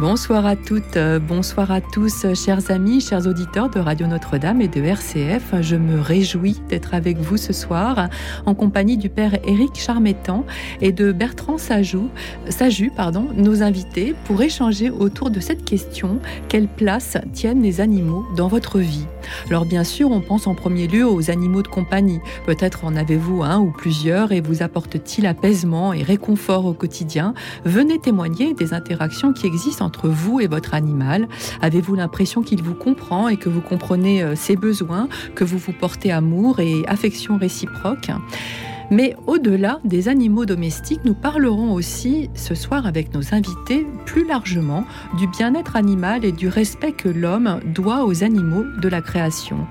Bonsoir à toutes, euh, bonsoir à tous, chers amis, chers auditeurs de Radio Notre-Dame et de RCF. Je me réjouis d'être avec vous ce soir en compagnie du père Éric Charmettan et de Bertrand Sajou, pardon, nos invités, pour échanger autour de cette question quelle place tiennent les animaux dans votre vie? Alors bien sûr, on pense en premier lieu aux animaux de compagnie. Peut-être en avez-vous un ou plusieurs et vous apporte-t-il apaisement et réconfort au quotidien? Venez témoigner des interactions qui existent entre vous et votre animal. Avez-vous l'impression qu'il vous comprend et que vous comprenez euh, ses besoins, que vous vous portez amour et affection réciproque? Mais au-delà des animaux domestiques, nous parlerons aussi ce soir avec nos invités plus largement du bien-être animal et du respect que l'homme doit aux animaux de la création.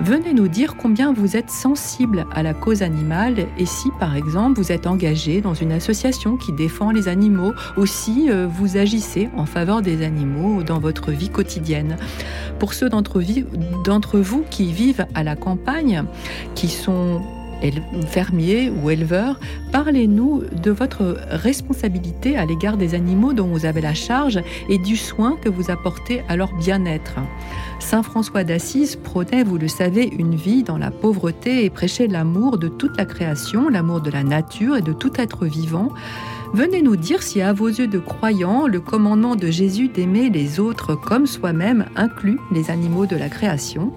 Venez nous dire combien vous êtes sensible à la cause animale et si par exemple vous êtes engagé dans une association qui défend les animaux ou si euh, vous agissez en faveur des animaux dans votre vie quotidienne. Pour ceux d'entre vous qui vivent à la campagne, qui sont fermier ou éleveur, parlez-nous de votre responsabilité à l'égard des animaux dont vous avez la charge et du soin que vous apportez à leur bien-être. Saint François d'Assise prônait, vous le savez, une vie dans la pauvreté et prêchait l'amour de toute la création, l'amour de la nature et de tout être vivant. Venez nous dire si à vos yeux de croyants, le commandement de Jésus d'aimer les autres comme soi-même inclut les animaux de la création.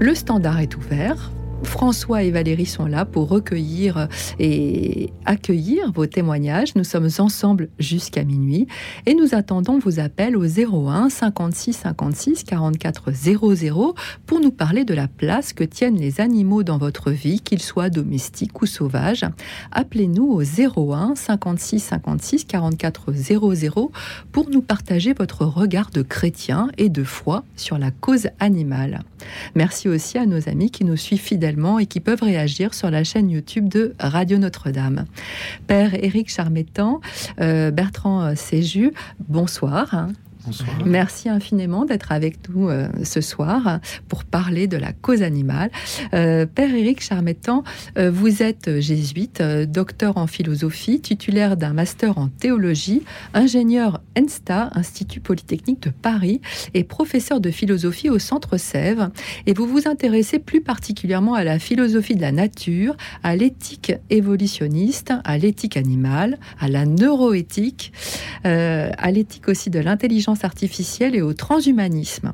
Le standard est ouvert. François et Valérie sont là pour recueillir et accueillir vos témoignages. Nous sommes ensemble jusqu'à minuit et nous attendons vos appels au 01 56 56 44 00 pour nous parler de la place que tiennent les animaux dans votre vie, qu'ils soient domestiques ou sauvages. Appelez-nous au 01 56 56 44 00 pour nous partager votre regard de chrétien et de foi sur la cause animale. Merci aussi à nos amis qui nous suivent fidèlement et qui peuvent réagir sur la chaîne YouTube de Radio Notre-Dame. Père Éric Charmettan, euh, Bertrand Séju, bonsoir. Merci infiniment d'être avec nous euh, ce soir pour parler de la cause animale. Euh, Père Éric Charmettan, euh, vous êtes jésuite, docteur en philosophie, titulaire d'un master en théologie, ingénieur ENSTA, Institut Polytechnique de Paris, et professeur de philosophie au Centre Sèvres. Et vous vous intéressez plus particulièrement à la philosophie de la nature, à l'éthique évolutionniste, à l'éthique animale, à la neuroéthique, à l'éthique aussi de l'intelligence artificielle et au transhumanisme.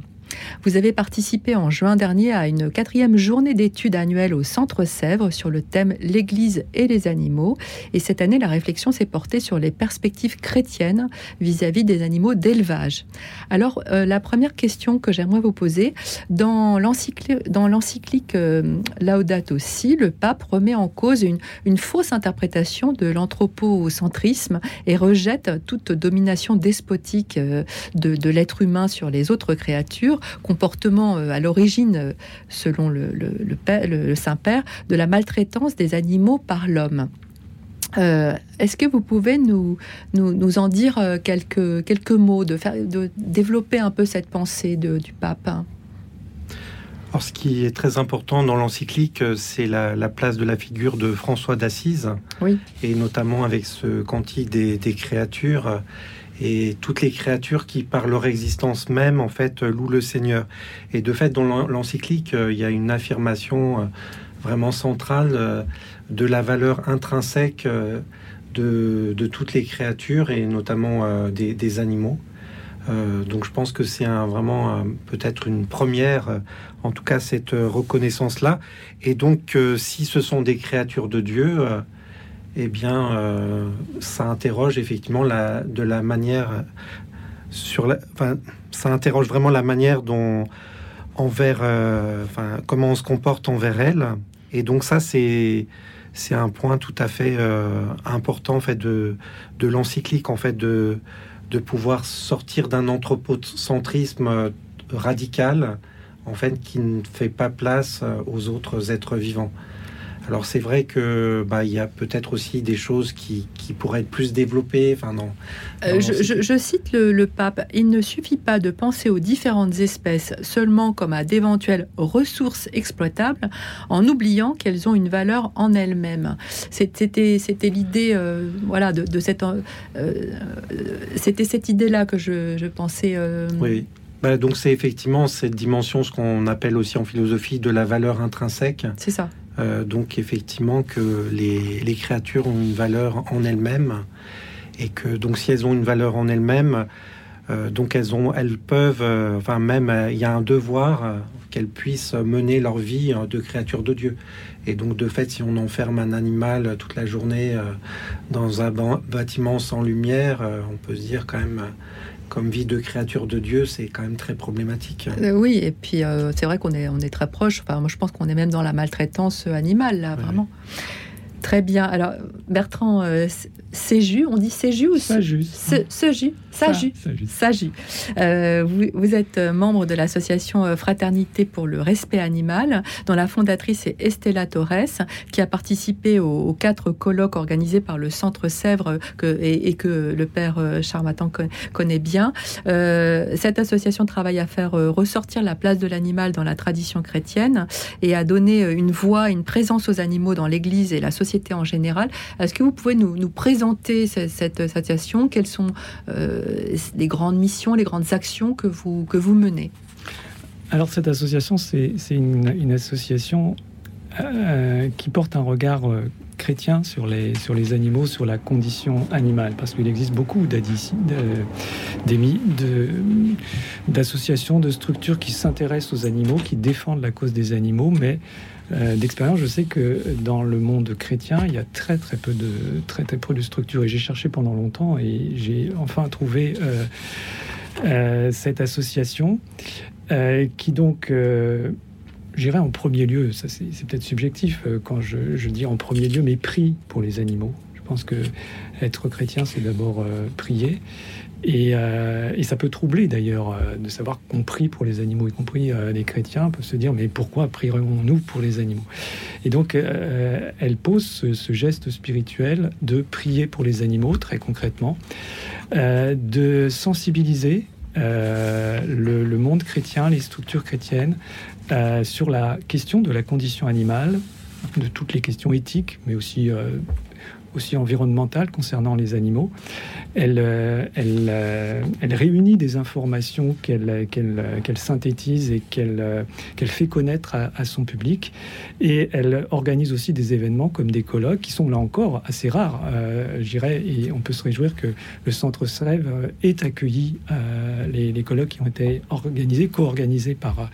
Vous avez participé en juin dernier à une quatrième journée d'études annuelle au Centre Sèvres sur le thème L'Église et les animaux. Et cette année, la réflexion s'est portée sur les perspectives chrétiennes vis-à-vis des animaux d'élevage. Alors, euh, la première question que j'aimerais vous poser, dans l'encyclique euh, Laudato Si, le pape remet en cause une, fausse interprétation de l'anthropocentrisme et rejette toute domination despotique euh, de l'être humain sur les autres créatures comportement euh, à l'origine, euh, selon le, Saint-Père, de la maltraitance des animaux par l'homme. Euh, est-ce que vous pouvez nous, nous, en dire quelques, quelques mots, de, faire, de développer un peu cette pensée du pape alors, ce qui est très important dans l'encyclique, c'est la, place de la figure de François d'Assise, oui. et notamment avec ce cantique des, des créatures et toutes les créatures qui, par leur existence même, en fait, louent le Seigneur. Et de fait, dans l'encyclique, euh, il y a une affirmation euh, vraiment centrale euh, de la valeur intrinsèque de, toutes les créatures et notamment des, animaux. donc je pense que c'est vraiment peut-être une première, en tout cas cette reconnaissance-là. Et donc si ce sont des créatures de Dieu, eh bien, euh, ça interroge effectivement la, de la manière sur la, enfin, ça interroge vraiment la manière dont envers, euh, enfin, comment on se comporte envers elle. Et donc ça, c'est c'est un point tout à fait euh, important en fait de, de l'encyclique en fait de de pouvoir sortir d'un anthropocentrisme radical en fait qui ne fait pas place aux autres êtres vivants. Alors c'est vrai que bah, il y a peut-être aussi des choses qui, qui, pourraient être plus développées. Enfin non. Euh, je, cite le, pape. Il ne suffit pas de penser aux différentes espèces seulement comme à d'éventuelles ressources exploitables, en oubliant qu'elles ont une valeur en elles-mêmes. C'était c'était l'idée euh, voilà de, cette euh, c'était cette idée là que je, je pensais. oui. Bah, donc c'est effectivement cette dimension, ce qu'on appelle aussi en philosophie de la valeur intrinsèque. C'est ça. Euh, donc effectivement que les, créatures ont une valeur en elles-mêmes et que donc si elles ont une valeur en elles-mêmes, euh, donc elles ont, elles peuvent, euh, enfin même il y a un devoir qu'elles puissent mener leur vie de créature de Dieu. Et donc de fait, si on enferme un animal toute la journée dans un bâtiment sans lumière, on peut se dire quand même comme vie de créature de Dieu, c'est quand même très problématique. Euh, oui, et puis euh, c'est vrai qu'on est, on est très proche. Enfin, moi, je pense qu'on est même dans la maltraitance animale, là, vraiment. Très bien. Alors, Bertrand euh, Séju, on dit Séju ou Saju Séju Saju. Saju. Euh, vous, vous, êtes euh, membre de l'association euh, Fraternité pour le respect animal, dont la fondatrice est Estella Torres, qui a participé aux, quatre colloques organisés par le Centre Sèvres que, et, que le père Charmatan connaît bien. cette association travaille à faire ressortir la place de l'animal dans la tradition chrétienne et à donner une voix, une présence aux animaux dans l'Église et la société en général. Est-ce que vous pouvez nous, nous présenter cette, cette association? Quelles sont les grandes missions, les grandes actions que vous, que vous menez. Alors cette association, c'est une, association euh, qui porte un regard euh, chrétien sur les, sur les animaux, sur la condition animale, parce qu'il existe beaucoup d'associations, de, structures qui s'intéressent aux animaux, qui défendent la cause des animaux, mais euh, d'expérience, je sais que dans le monde chrétien, il y a très très peu de très très peu de structures. Et j'ai cherché pendant longtemps et j'ai enfin trouvé euh, euh, cette association qui donc j'irai en premier lieu, ça c'est peut-être subjectif quand je, dis en premier lieu, mais prie pour les animaux. Je pense que être chrétien, c'est d'abord prier. Euh, et, ça peut troubler d'ailleurs euh, de savoir qu'on prie pour les animaux, y compris euh, les chrétiens peuvent se dire mais pourquoi prierions-nous pour les animaux? Et donc elle pose ce, geste spirituel de prier pour les animaux très concrètement, de sensibiliser le, monde chrétien, les structures chrétiennes sur la question de la condition animale, de toutes les questions éthiques, mais aussi aussi environnementale concernant les animaux. Elle, euh, euh, elle réunit des informations qu'elle synthétise et qu'elle qu'elle fait connaître à, son public. Et elle organise aussi des événements comme des colloques qui sont là encore assez rares, euh, j'irais, et on peut se réjouir que le Centre Srève ait accueilli les colloques qui ont été organisés, co-organisés par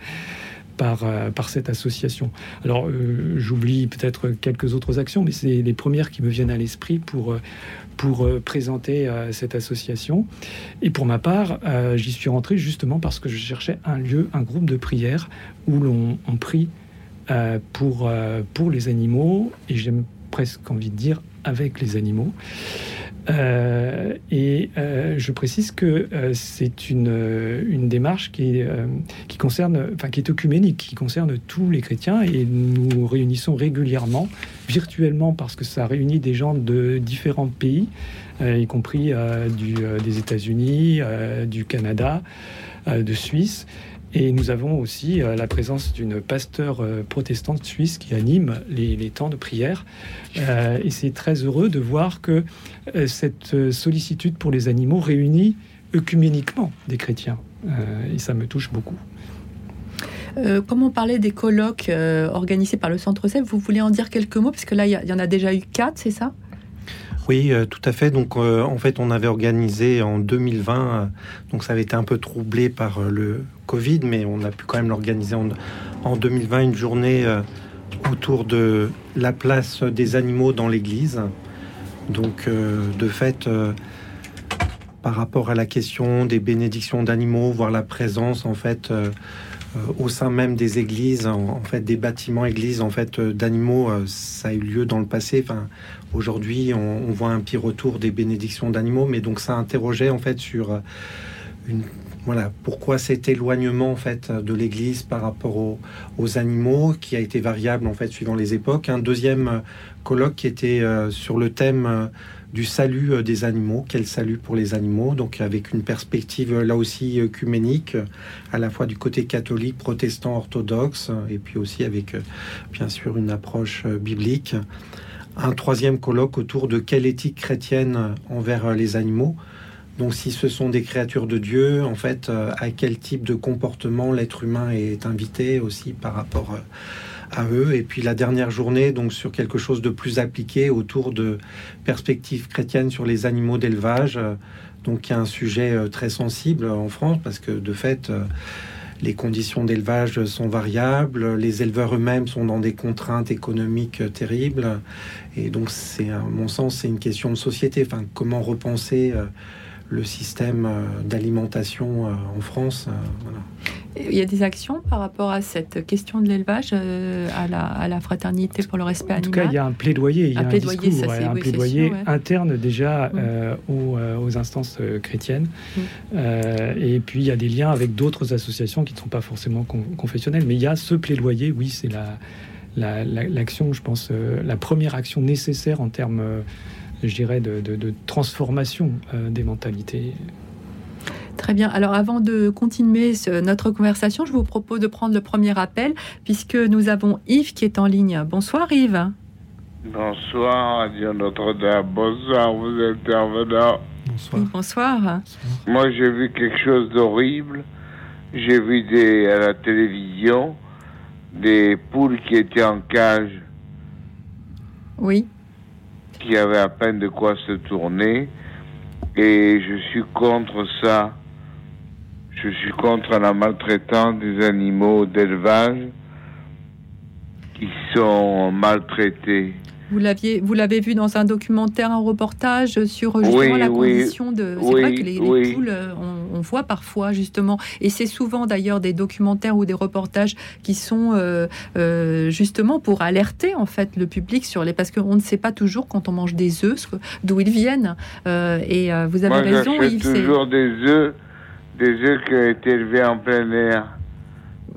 par, euh, par cette association. Alors, euh, j'oublie peut-être quelques autres actions, mais c'est les premières qui me viennent à l'esprit pour, euh, pour présenter cette association. Et pour ma part, j'y suis rentré justement parce que je cherchais un lieu, un groupe de prière où l'on prie pour, pour les animaux, et j'aime presque envie de dire avec les animaux. Euh, et euh, je précise que euh, c'est une, une, démarche qui, qui concerne, enfin qui est œcuménique, qui concerne tous les chrétiens et nous réunissons régulièrement, virtuellement parce que ça réunit des gens de différents pays, y compris des États-Unis, du Canada, de Suisse. Et nous avons aussi euh, la présence d'une pasteur euh, protestante suisse qui anime les, temps de prière. Euh, et c'est très heureux de voir que cette sollicitude pour les animaux réunit œcuméniquement des chrétiens. et ça me touche beaucoup. comme on parlait des colloques organisés par le Centre CEP, vous voulez en dire quelques mots Parce que là, il y, en a déjà eu quatre, c'est ça? Oui, tout à fait. Donc, en fait, on avait organisé en 2020, donc ça avait été un peu troublé par le Covid, mais on a pu quand même l'organiser en, 2020, une journée euh, autour de la place des animaux dans l'Église. Donc, euh, de fait, euh, par rapport à la question des bénédictions d'animaux, voir la présence en fait au sein même des églises, en, fait des bâtiments églises en fait d'animaux, ça a eu lieu dans le passé. Enfin, aujourd'hui, on, voit un pire retour des bénédictions d'animaux, mais donc ça interrogeait en fait sur une voilà pourquoi cet éloignement en fait de l'Église par rapport aux, animaux qui a été variable en fait suivant les époques. Un deuxième colloque qui était sur le thème du salut des animaux, quel salut pour les animaux, donc avec une perspective là aussi œcuménique, à la fois du côté catholique, protestant, orthodoxe, et puis aussi avec bien sûr une approche biblique. Un troisième colloque autour de quelle éthique chrétienne envers les animaux. Donc si ce sont des créatures de Dieu, en fait, euh, à quel type de comportement l'être humain est invité aussi par rapport euh, à eux. Et puis la dernière journée, donc sur quelque chose de plus appliqué autour de perspectives chrétiennes sur les animaux d'élevage. Donc y a un sujet euh, très sensible en France parce que de fait les conditions d'élevage sont variables, les éleveurs eux-mêmes sont dans des contraintes économiques terribles, et donc c'est, à mon sens, c'est une question de société. Enfin, comment repenser euh, le système euh, d'alimentation euh, en France il y a des actions par rapport à cette question de l'élevage, euh, à, la, à, la, fraternité pour le respect animal En tout cas, il y a un plaidoyer, il y a un, plaidoyer, discours, un plaidoyer interne déjà euh, euh, aux, instances chrétiennes. Mm. et puis, il y a des liens avec d'autres associations qui ne sont pas forcément confessionnelles. Mais il y a ce plaidoyer, oui, c'est l'action, la, je pense, la première action nécessaire en termes, je dirais, de, de transformation des mentalités. Très bien. Alors avant de continuer notre conversation, je vous propose de prendre le premier appel puisque nous avons Yves qui est en ligne. Bonsoir Yves. Bonsoir Radio Notre-Dame. Bonsoir vous intervenants. Bonsoir. bonsoir. Moi j'ai vu quelque chose d'horrible. J'ai vu des, à la télévision des poules qui étaient en cage. Oui. Qui avaient à peine de quoi se tourner. Et je suis contre ça. Je suis contre la maltraitance des animaux d'élevage qui sont maltraités. Vous l'aviez, vous l'avez vu dans un documentaire, un reportage sur justement la condition de. C'est vrai que les, poules, euh, on, voit parfois justement, et c'est souvent d'ailleurs des documentaires ou des reportages qui sont euh, euh, justement pour alerter en fait le public sur les, parce qu'on ne sait pas toujours quand on mange des œufs d'où ils viennent. et vous avez Moi, raison, Yves. toujours des œufs des œufs qui ont été élevés en plein air.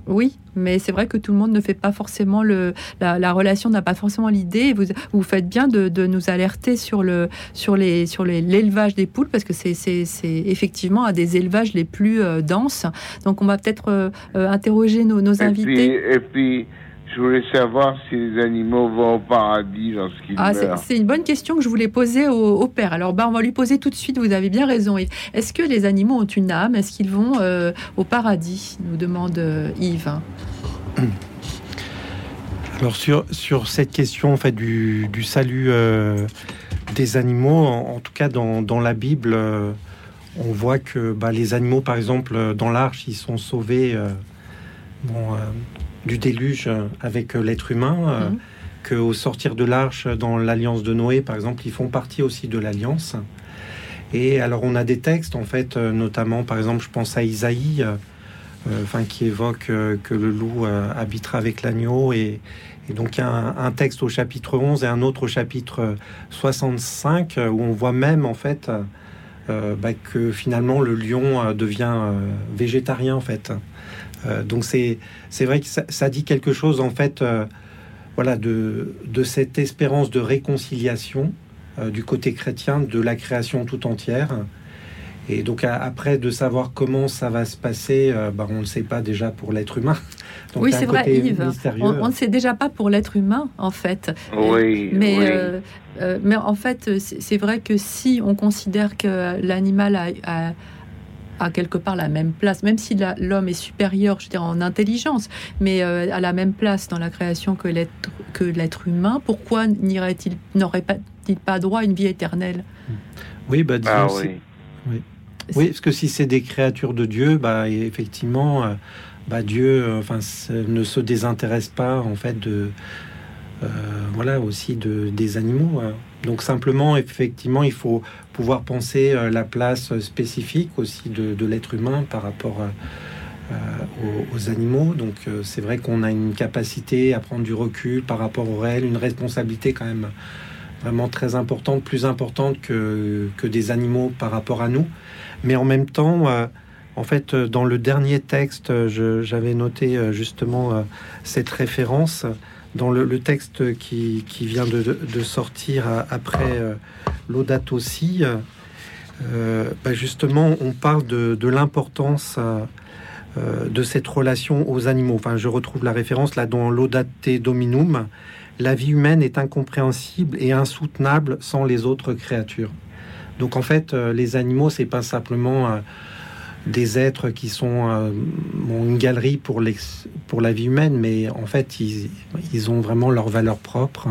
Oui, mais c'est vrai que tout le monde ne fait pas forcément le, la, relation n'a pas forcément l'idée. Vous, vous faites bien de, de, nous alerter sur le sur les sur l'élevage des poules parce que c'est effectivement un des élevages les plus euh, denses. Donc on va peut-être euh, euh, interroger nos, nos invités. et puis je voulais savoir si les animaux vont au paradis lorsqu'ils ah, meurent. C'est une bonne question que je voulais poser au, père. Alors, bah, on va lui poser tout de suite. Vous avez bien raison. Est-ce que les animaux ont une âme? Est-ce qu'ils vont euh, au paradis? Nous demande euh, Yves. Alors sur, sur cette question en fait du, du salut euh, des animaux, en, tout cas dans, dans la Bible, on voit que bah, les animaux, par exemple, dans l'arche, ils sont sauvés. bon, du déluge avec euh, l'être humain, euh, mhm. que au sortir de l'arche dans l'alliance de Noé, par exemple, ils font partie aussi de l'alliance. Et alors on a des textes, en fait, euh, notamment, par exemple, je pense à Isaïe, enfin, qui évoque que le loup habitera avec l'agneau. Et, donc il y a un, texte au chapitre 11 et un autre au chapitre 65, où on voit même, en fait, bah, que finalement le lion devient végétarien, en fait. Euh, donc c'est vrai que ça, dit quelque chose en fait euh, voilà, de, de, cette espérance de réconciliation euh, du côté chrétien de la création tout entière. Et donc après de savoir comment ça va se passer, bah, on ne le sait pas déjà pour l'être humain. oui, c'est vrai, Yves. On, ne sait déjà pas pour l'être humain, en fait. Oui. Mais, mais en fait, c'est vrai que si on considère que l'animal a à quelque part la même place, même si l'homme est supérieur, je dirais, en intelligence, mais euh, à la même place dans la création que l'être que l'être humain, pourquoi n'irait-il n'aurait-il pas droit à une vie éternelle? Oui, bah disons, ah oui. oui. parce que si c'est des créatures de Dieu, bah effectivement, euh, bah Dieu, euh, enfin, ne se désintéresse pas en fait de voilà aussi de des animaux. Hein. Donc simplement, effectivement, il faut pouvoir penser euh, la place spécifique aussi de, l'être humain par rapport euh, euh, aux, animaux. Donc c'est vrai qu'on a une capacité à prendre du recul par rapport au réel, une responsabilité quand même vraiment très importante, plus importante que, que des animaux par rapport à nous. Mais en même temps, En fait, dans le dernier texte, j'avais noté justement cette référence dans le, texte qui, vient de, sortir après l'Audate aussi. Bah, justement, on parle de, l'importance de cette relation aux animaux. Enfin, je retrouve la référence là dans l'Audate Dominum la vie humaine est incompréhensible et insoutenable sans les autres créatures. Donc en fait, euh, les animaux, c'est pas simplement euh, des êtres qui sont euh, une galerie pour, pour la vie humaine, mais en fait, ils, ils ont vraiment leur valeur propre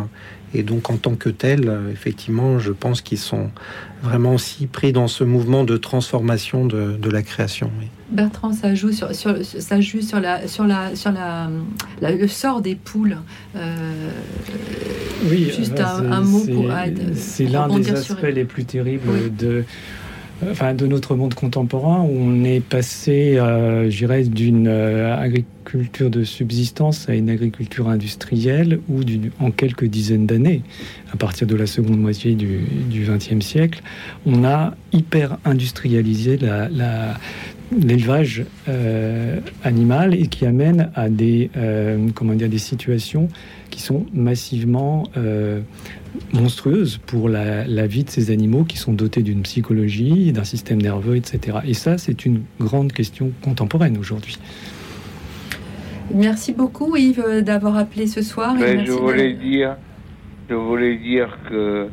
et donc en tant que tel, euh, effectivement, je pense qu'ils sont vraiment aussi pris dans ce mouvement de transformation de, la création. Bertrand, ça joue sur, ça joue sur la sur la sur la, le sort des poules. Euh, oui, juste un, mot pour c'est l'un des aspects les plus terribles de enfin, de notre monde contemporain où on est passé, euh, je dirais, d'une euh, agriculture de subsistance à une agriculture industrielle où, en quelques dizaines d'années, à partir de la seconde moitié du XXe siècle, on a hyper industrialisé la, l'élevage euh, animal et qui amène à des, euh, comment dire, des situations qui sont massivement euh, monstrueuses pour la, vie de ces animaux qui sont dotés d'une psychologie, d'un système nerveux, etc. Et ça, c'est une grande question contemporaine aujourd'hui. Merci beaucoup Yves d'avoir appelé ce soir. Ben, je voulais dire, je voulais dire que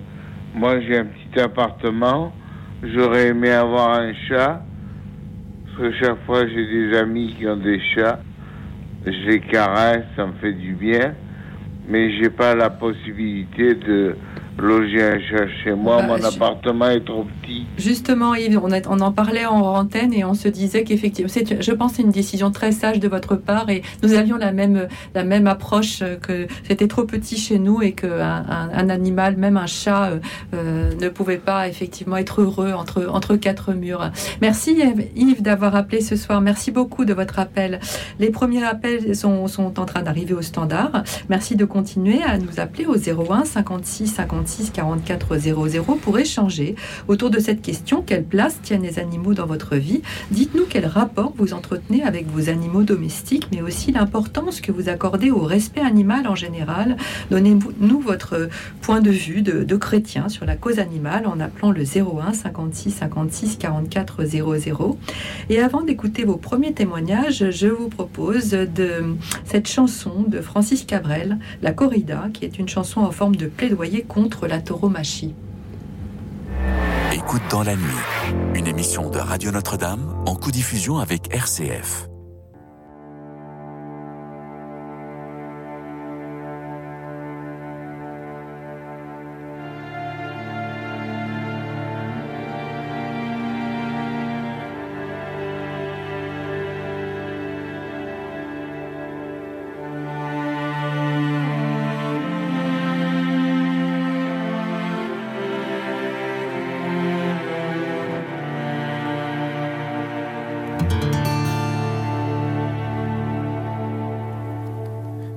moi j'ai un petit appartement. J'aurais aimé avoir un chat. Que chaque fois j'ai des amis qui ont des chats. Je les caresse, ça me fait du bien mais j'ai pas la possibilité de loger chez moi. Bah, Mon appartement est trop petit. Justement, Yves, on, on en parlait en antenne et on se disait qu'effectivement, je pense que c'est une décision très sage de votre part et nous avions la même, la même approche que c'était trop petit chez nous et qu'un un, animal, même un chat, euh, euh, ne pouvait pas effectivement être heureux entre, entre quatre murs. Merci Yves d'avoir appelé ce soir. Merci beaucoup de votre appel. Les premiers appels sont, sont en train d'arriver au standard. Merci de continuer à nous appeler au 01 56 56 44 00 pour échanger autour de cette question quelle place tiennent les animaux dans votre vie? Dites-nous quel rapport vous entretenez avec vos animaux domestiques, mais aussi l'importance que vous accordez au respect animal en général. Donnez-nous votre point de vue de, chrétien sur la cause animale en appelant le 01 56 56 44 00. Et avant d'écouter vos premiers témoignages, je vous propose de cette chanson de Francis Cabrel, la corrida, qui est une chanson en forme de plaidoyer contre la tauromachie. Écoute dans la nuit, une émission de Radio Notre-Dame en co-diffusion avec RCF.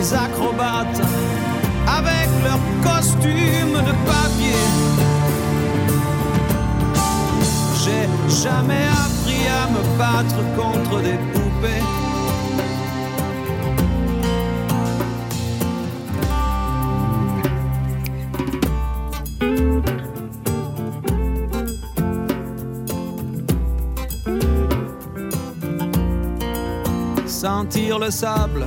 Acrobates avec leurs costumes de papier. J'ai jamais appris à me battre contre des poupées. Sentir le sable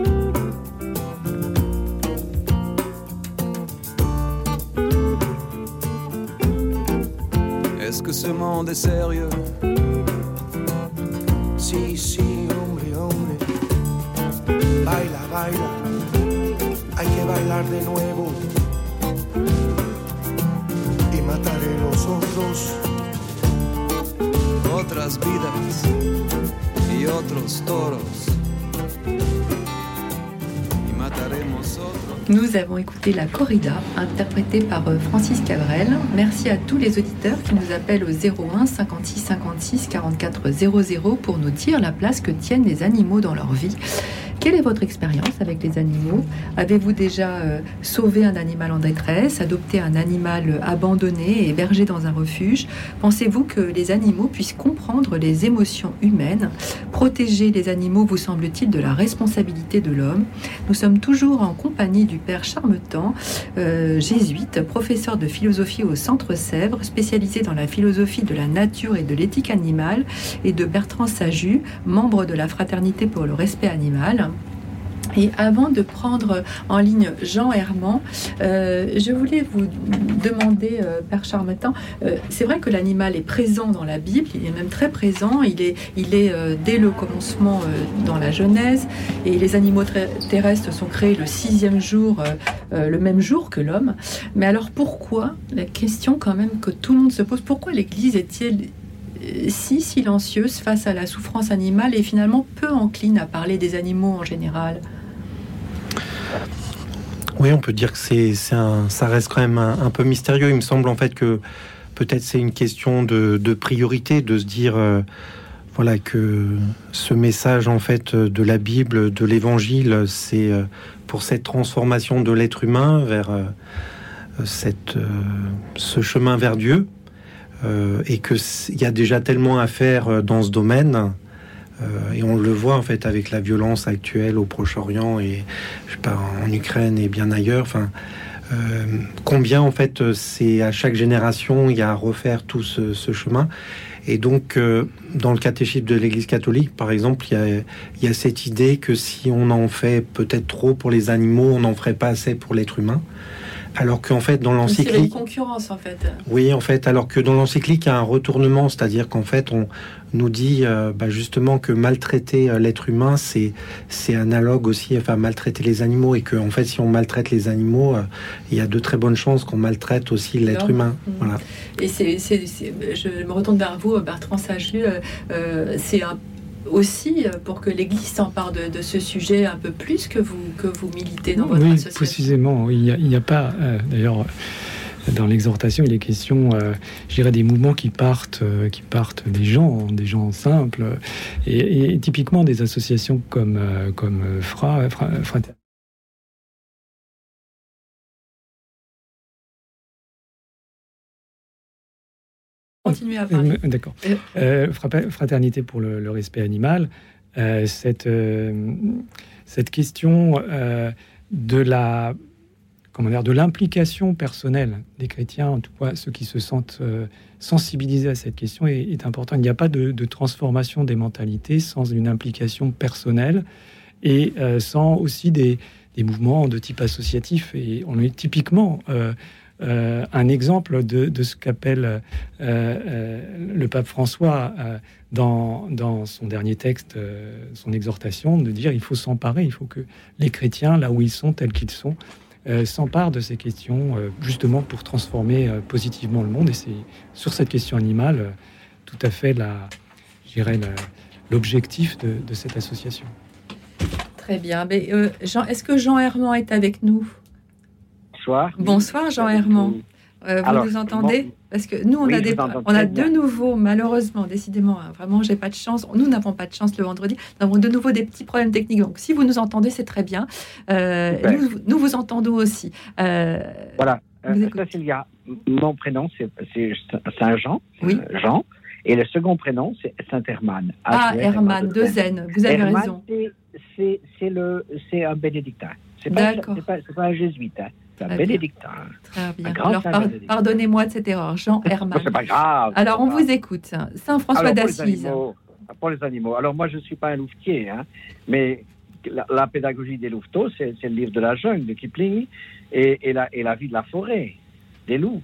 Est-ce que ce monde est sérieux Sí, sí, hombre, hombre. Baila, baila. Hay que bailar de nuevo. Y mataré los otros. Otras vidas y otros toros. Nous avons écouté La Corrida, interprétée par euh, Francis Cabrel. Merci à tous les auditeurs qui nous appellent au 01 56 56 44 00 pour nous dire la place que tiennent les animaux dans leur vie. Quelle est votre expérience avec les animaux? Avez-vous déjà euh, sauvé un animal en détresse, adopté un animal abandonné et hébergé dans un refuge? Pensez-vous que les animaux puissent comprendre les émotions humaines? Protéger les animaux vous semble-t-il de la responsabilité de l'homme? Nous sommes toujours en compagnie du père Charmetan, euh, jésuite, professeur de philosophie au Centre Sèvres, spécialisé dans la philosophie de la nature et de l'éthique animale, et de Bertrand Saju, membre de la Fraternité pour le respect animal. Et avant de prendre en ligne Jean Herman, euh, je voulais vous demander, euh, Père Charmetan, euh, c'est vrai que l'animal est présent dans la Bible, il est même très présent, il est, il est euh, dès le commencement dans la Genèse, et les animaux ter- terrestres sont créés le sixième jour, le même jour que l'homme. Mais alors pourquoi, la question quand même que tout le monde se pose, pourquoi l'Église est-elle si silencieuse face à la souffrance animale et finalement peu encline à parler des animaux en général? Oui, on peut dire que c'est, ça reste quand même un, peu mystérieux. Il me semble en fait que peut-être c'est une question de, priorité, de se dire euh, voilà que ce message en fait de la Bible, de l'Évangile, c'est euh, pour cette transformation de l'être humain vers euh, cette, ce chemin vers Dieu, et que il y a déjà tellement à faire dans ce domaine. Euh, et on le voit en fait avec la violence actuelle au Proche-Orient et je pas, en Ukraine et bien ailleurs. Enfin, euh, combien en fait c'est à chaque génération il y a à refaire tout ce, chemin. Et donc euh, dans le catéchisme de l'Église catholique, par exemple, il y, a, y a cette idée que si on en fait peut-être trop pour les animaux, on n'en ferait pas assez pour l'être humain. Alors qu'en fait, dans C'est une l'encyclique, concurrence en fait. oui, en fait, alors que dans l'encyclique, il y a un retournement, c'est-à-dire qu'en fait, on nous dit euh, bah, justement que maltraiter euh, l'être humain, c'est c'est analogue aussi, enfin maltraiter les animaux, et que en fait, si on maltraite les animaux, euh, il y a de très bonnes chances qu'on maltraite aussi l'être humain. Mhm. Voilà. Et c'est, je me retourne vers vous, Bertrand euh, c'est un- aussi euh, pour que l'Église s'empare de, de ce sujet un peu plus que vous, que vous militez dans votre oui, association. précisément. Il n'y a, pas, euh, d'ailleurs, dans l'exhortation, il est question, je dirais, des mouvements qui partent, qui partent des gens, des gens simples, et, typiquement des associations comme, comme Fra, Fra, À parler. D'accord. Euh, fraternité pour le, respect animal. Euh, cette, euh, cette question de la comment dire, de l'implication personnelle des chrétiens, en tout cas ceux qui se sentent sensibilisés à cette question, est, est important. Il n'y a pas de, transformation des mentalités sans une implication personnelle et sans aussi des, des, mouvements de type associatif. Et on est typiquement euh, un exemple de, ce qu'appelle euh, euh, le pape François dans, son dernier texte, son exhortation, de dire il faut s'emparer, il faut que les chrétiens, là où ils sont, tels qu'ils sont, s'emparent de ces questions, justement pour transformer positivement le monde. Et c'est sur cette question animale tout à fait la, l'objectif de, cette association. Très bien. Jean, est-ce que Jean Herman est avec nous? Bonsoir. Bonsoir Jean Herman. Euh, vous nous entendez Parce que nous, on a, des, on a de nouveau, malheureusement, décidément, hein, vraiment, j'ai pas de chance. Nous n'avons pas de chance le vendredi. Nous avons de nouveau des petits problèmes techniques. Donc, si vous nous entendez, c'est très bien. Euh, nous, vous entendons aussi. Euh, voilà. Cécilia, mon prénom, c'est Saint-Jean. Oui. Jean. Et le second prénom, c'est Saint-Hermann. Ah, Hermann, deux N. Vous avez raison. C'est un bénédictin. C'est pas, pas, pas, un jésuite. Hein un bénédictin. Très bien. Alors, pardonnez-moi de cette erreur, Jean Herman. c'est pas grave. Alors, on vous écoute. Saint François d'Assise. Pour les animaux. Alors, moi, je ne suis pas un louvetier, hein, mais la, pédagogie des louveteaux, c'est le livre de la jungle de Kipling et, et, la, et la vie de la forêt, des loups.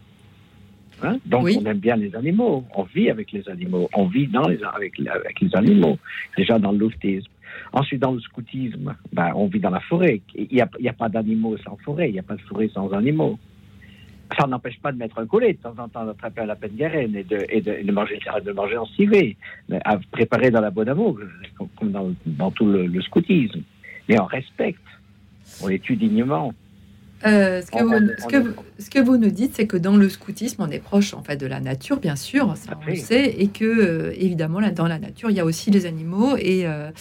Hein. Donc, on aime bien les animaux. On vit avec les animaux. On vit dans les, avec, avec les animaux. Déjà dans le louvetisme. Ensuite, dans le scoutisme, ben, on vit dans la forêt. Il n'y a, a, pas d'animaux sans forêt, il n'y a pas de forêt sans animaux. Ça n'empêche pas de mettre un collet de temps en temps, d'attraper à la peine garenne et de, et de, manger, de manger en civet, à préparer dans la bonne amour, comme dans, dans tout le, scoutisme. Mais on respecte, on les tue dignement. Euh, ce, que vous, ce, que, ce, que vous, nous dites, c'est que dans le scoutisme, on est proche en fait de la nature, bien sûr, ça on le sait, et que euh, évidemment là, dans la nature, il y a aussi les animaux, et, euh,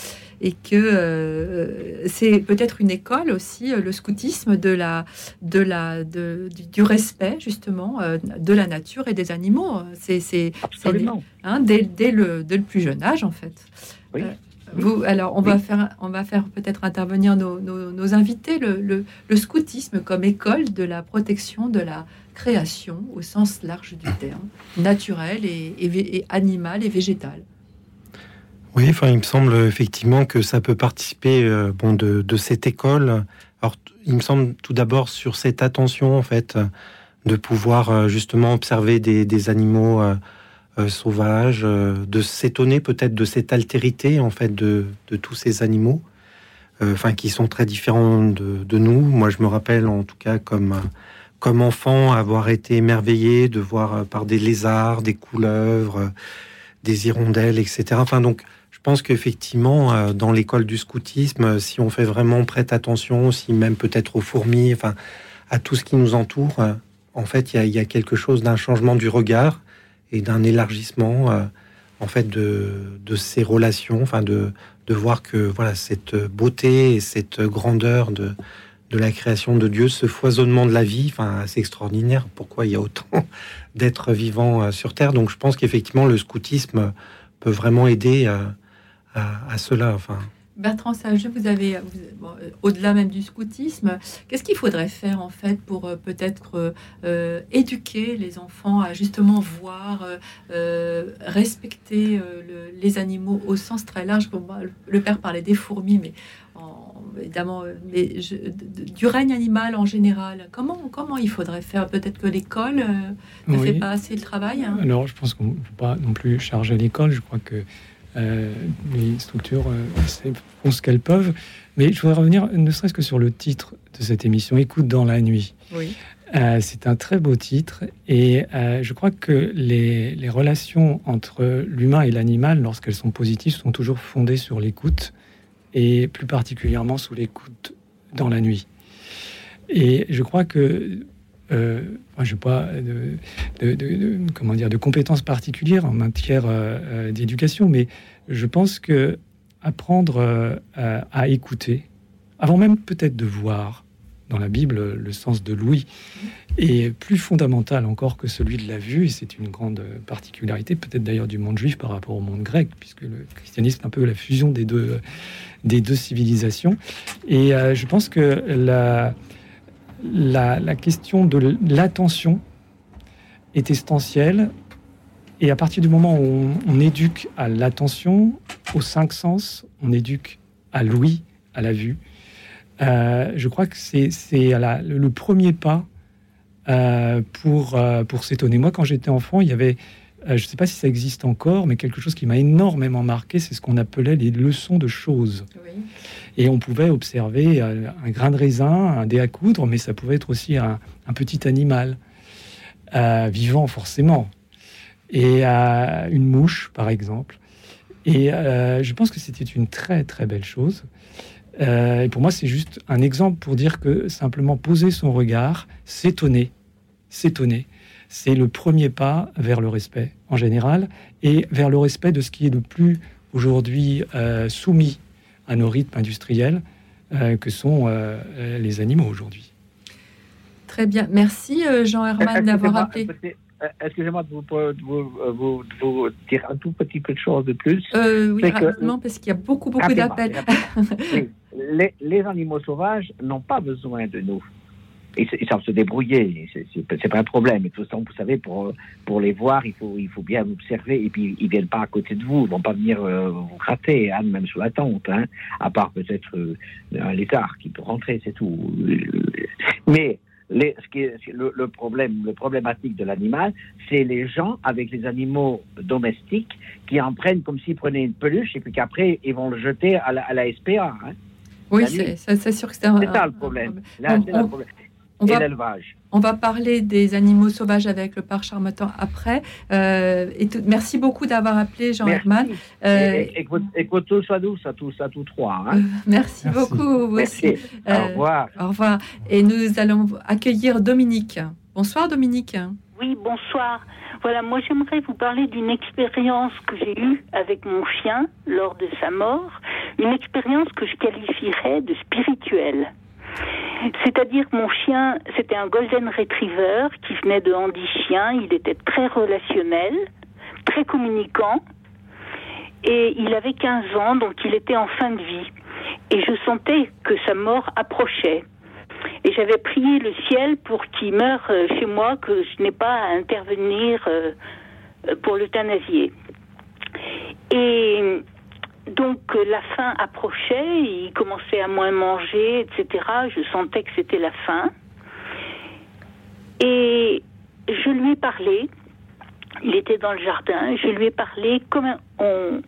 et que c'est peut-être une école aussi, le scoutisme de la, de la, de, du, respect justement de la nature et des animaux. C'est, c'est, hein, dès, dès, le, dès le plus jeune âge en fait. Oui alors, on va faire, on va faire peut-être intervenir nos, invités, le, scoutisme comme école de la protection de la création au sens large du terme, naturel et, et, animal et végétal. Oui, enfin, il me semble effectivement que ça peut participer euh, bon, de, cette école. Alors, il me semble tout d'abord sur cette attention, en fait, de pouvoir euh, justement observer des, animaux. Euh, euh, sauvage, euh, de s'étonner peut-être de cette altérité en fait de, tous ces animaux, euh, enfin qui sont très différents de, nous. Moi, je me rappelle en tout cas comme comme enfant avoir été émerveillé de voir par des lézards, des couleuvres, des hirondelles, etc. Enfin donc. Je pense qu'effectivement, dans l'école du scoutisme, si on fait vraiment prête attention, si même peut-être aux fourmis, enfin, à tout ce qui nous entoure, en fait, il y, a quelque chose d'un changement du regard et d'un élargissement euh, en fait de, de, ces relations, enfin de, de voir que voilà cette beauté et cette grandeur de, de la création de Dieu, ce foisonnement de la vie, enfin c'est extraordinaire. Pourquoi il y a autant d'êtres vivants euh, sur Terre? Donc je pense qu'effectivement le scoutisme peut vraiment aider à, à, à cela. Enfin. Bertrand Sage, vous avez, euh, au-delà même du scoutisme, qu'est-ce qu'il faudrait faire en fait pour euh, peut-être euh, éduquer les enfants à justement voir, respecter les animaux au sens très large? Le père parlait des fourmis, mais évidemment du règne animal en général. Comment, comment il faudrait faire? Peut-être que l'école ne fait pas assez le travail. Hein? Alors, je pense qu'on ne peut pas non plus charger l'école. Je crois que euh, les structures euh, font ce qu'elles peuvent. Mais je voudrais revenir ne serait-ce que sur le titre de cette émission, Écoute dans la nuit. Euh, c'est un très beau titre et je crois que les, les relations entre l'humain et l'animal, lorsqu'elles sont positives, sont toujours fondées sur l'écoute et plus particulièrement sous l'écoute dans la nuit. Et je crois que euh, je n'ai pas de, comment dire, de compétences particulières en matière euh, d'éducation, mais je pense que apprendre à écouter, avant même peut-être de voir, dans la Bible, le sens de l'ouïe est plus fondamental encore que celui de la vue, et c'est une grande particularité, peut-être d'ailleurs du monde juif par rapport au monde grec, puisque le christianisme est un peu la fusion des deux, des deux civilisations. Et euh, je pense que la, la, question de l'attention est essentielle, et à partir du moment où on, éduque à l'attention, aux cinq sens, on éduque à l'ouïe, à la vue, euh, je crois que c'est le premier pas euh, pour, euh, pour s'étonner. Moi, quand j'étais enfant, il y avait, je ne sais pas si ça existe encore, mais quelque chose qui m'a énormément marqué, c'est ce qu'on appelait les leçons de choses. Et on pouvait observer un grain de raisin, un dé à coudre, mais ça pouvait être aussi un, petit animal, vivant forcément, et une mouche, par exemple. Et je pense que c'était une très très belle chose. Euh, et pour moi, c'est juste un exemple pour dire que simplement poser son regard, s'étonner, s'étonner, c'est le premier pas vers le respect en général et vers le respect de ce qui est le plus aujourd'hui euh, soumis à nos rythmes industriels, euh, que sont les animaux aujourd'hui. Très bien. Merci Jean Herman d'avoir appelé. Excusez-moi de vous, vous, dire un tout petit peu de choses de plus. oui, rapidement, parce qu'il y a beaucoup, beaucoup d'appels. les, animaux sauvages n'ont pas besoin de nous. Ils, savent se débrouiller, c'est pas un problème. Et toute façon, vous savez, pour, pour les voir, il faut, il faut bien observer. Et puis, ils viennent pas à côté de vous, ils vont pas venir euh, vous gratter, hein, même sous la tente, hein, à part peut-être euh, un lézard qui peut rentrer, c'est tout. Mais les, ce qui est, le, le, problème, le problématique de l'animal, c'est les gens avec les animaux domestiques qui en prennent comme s'ils prenaient une peluche et puis qu'après ils vont le jeter à la, à la SPA. Hein. Oui, c'est sûr que c'est un, ça le problème. Là, on, le problème. On va, on va parler des animaux sauvages avec le parc Charmatan après. Euh, et merci beaucoup d'avoir appelé Jean Herman. Euh, et, et, et, que tout soit douce à tous, à tous trois. Hein. Euh, merci, beaucoup. Vous Aussi. au revoir. Au revoir. Et nous allons accueillir Dominique. Bonsoir Dominique. Oui, bonsoir. Voilà, moi j'aimerais vous parler d'une expérience que j'ai eue avec mon chien lors de sa mort, une expérience que je qualifierais de spirituelle. C'est-à-dire que mon chien, c'était un golden retriever qui venait de Andy Chien, il était très relationnel, très communicant, et il avait 15 ans, donc il était en fin de vie. Et je sentais que sa mort approchait. Et j'avais prié le ciel pour qu'il meure euh, chez moi, que je n'ai pas à intervenir euh, pour l'euthanasier. Et donc euh, la fin approchait, il commençait à moins manger, etc. Je sentais que c'était la fin. Et je lui ai parlé, il était dans le jardin, je lui ai parlé comme on,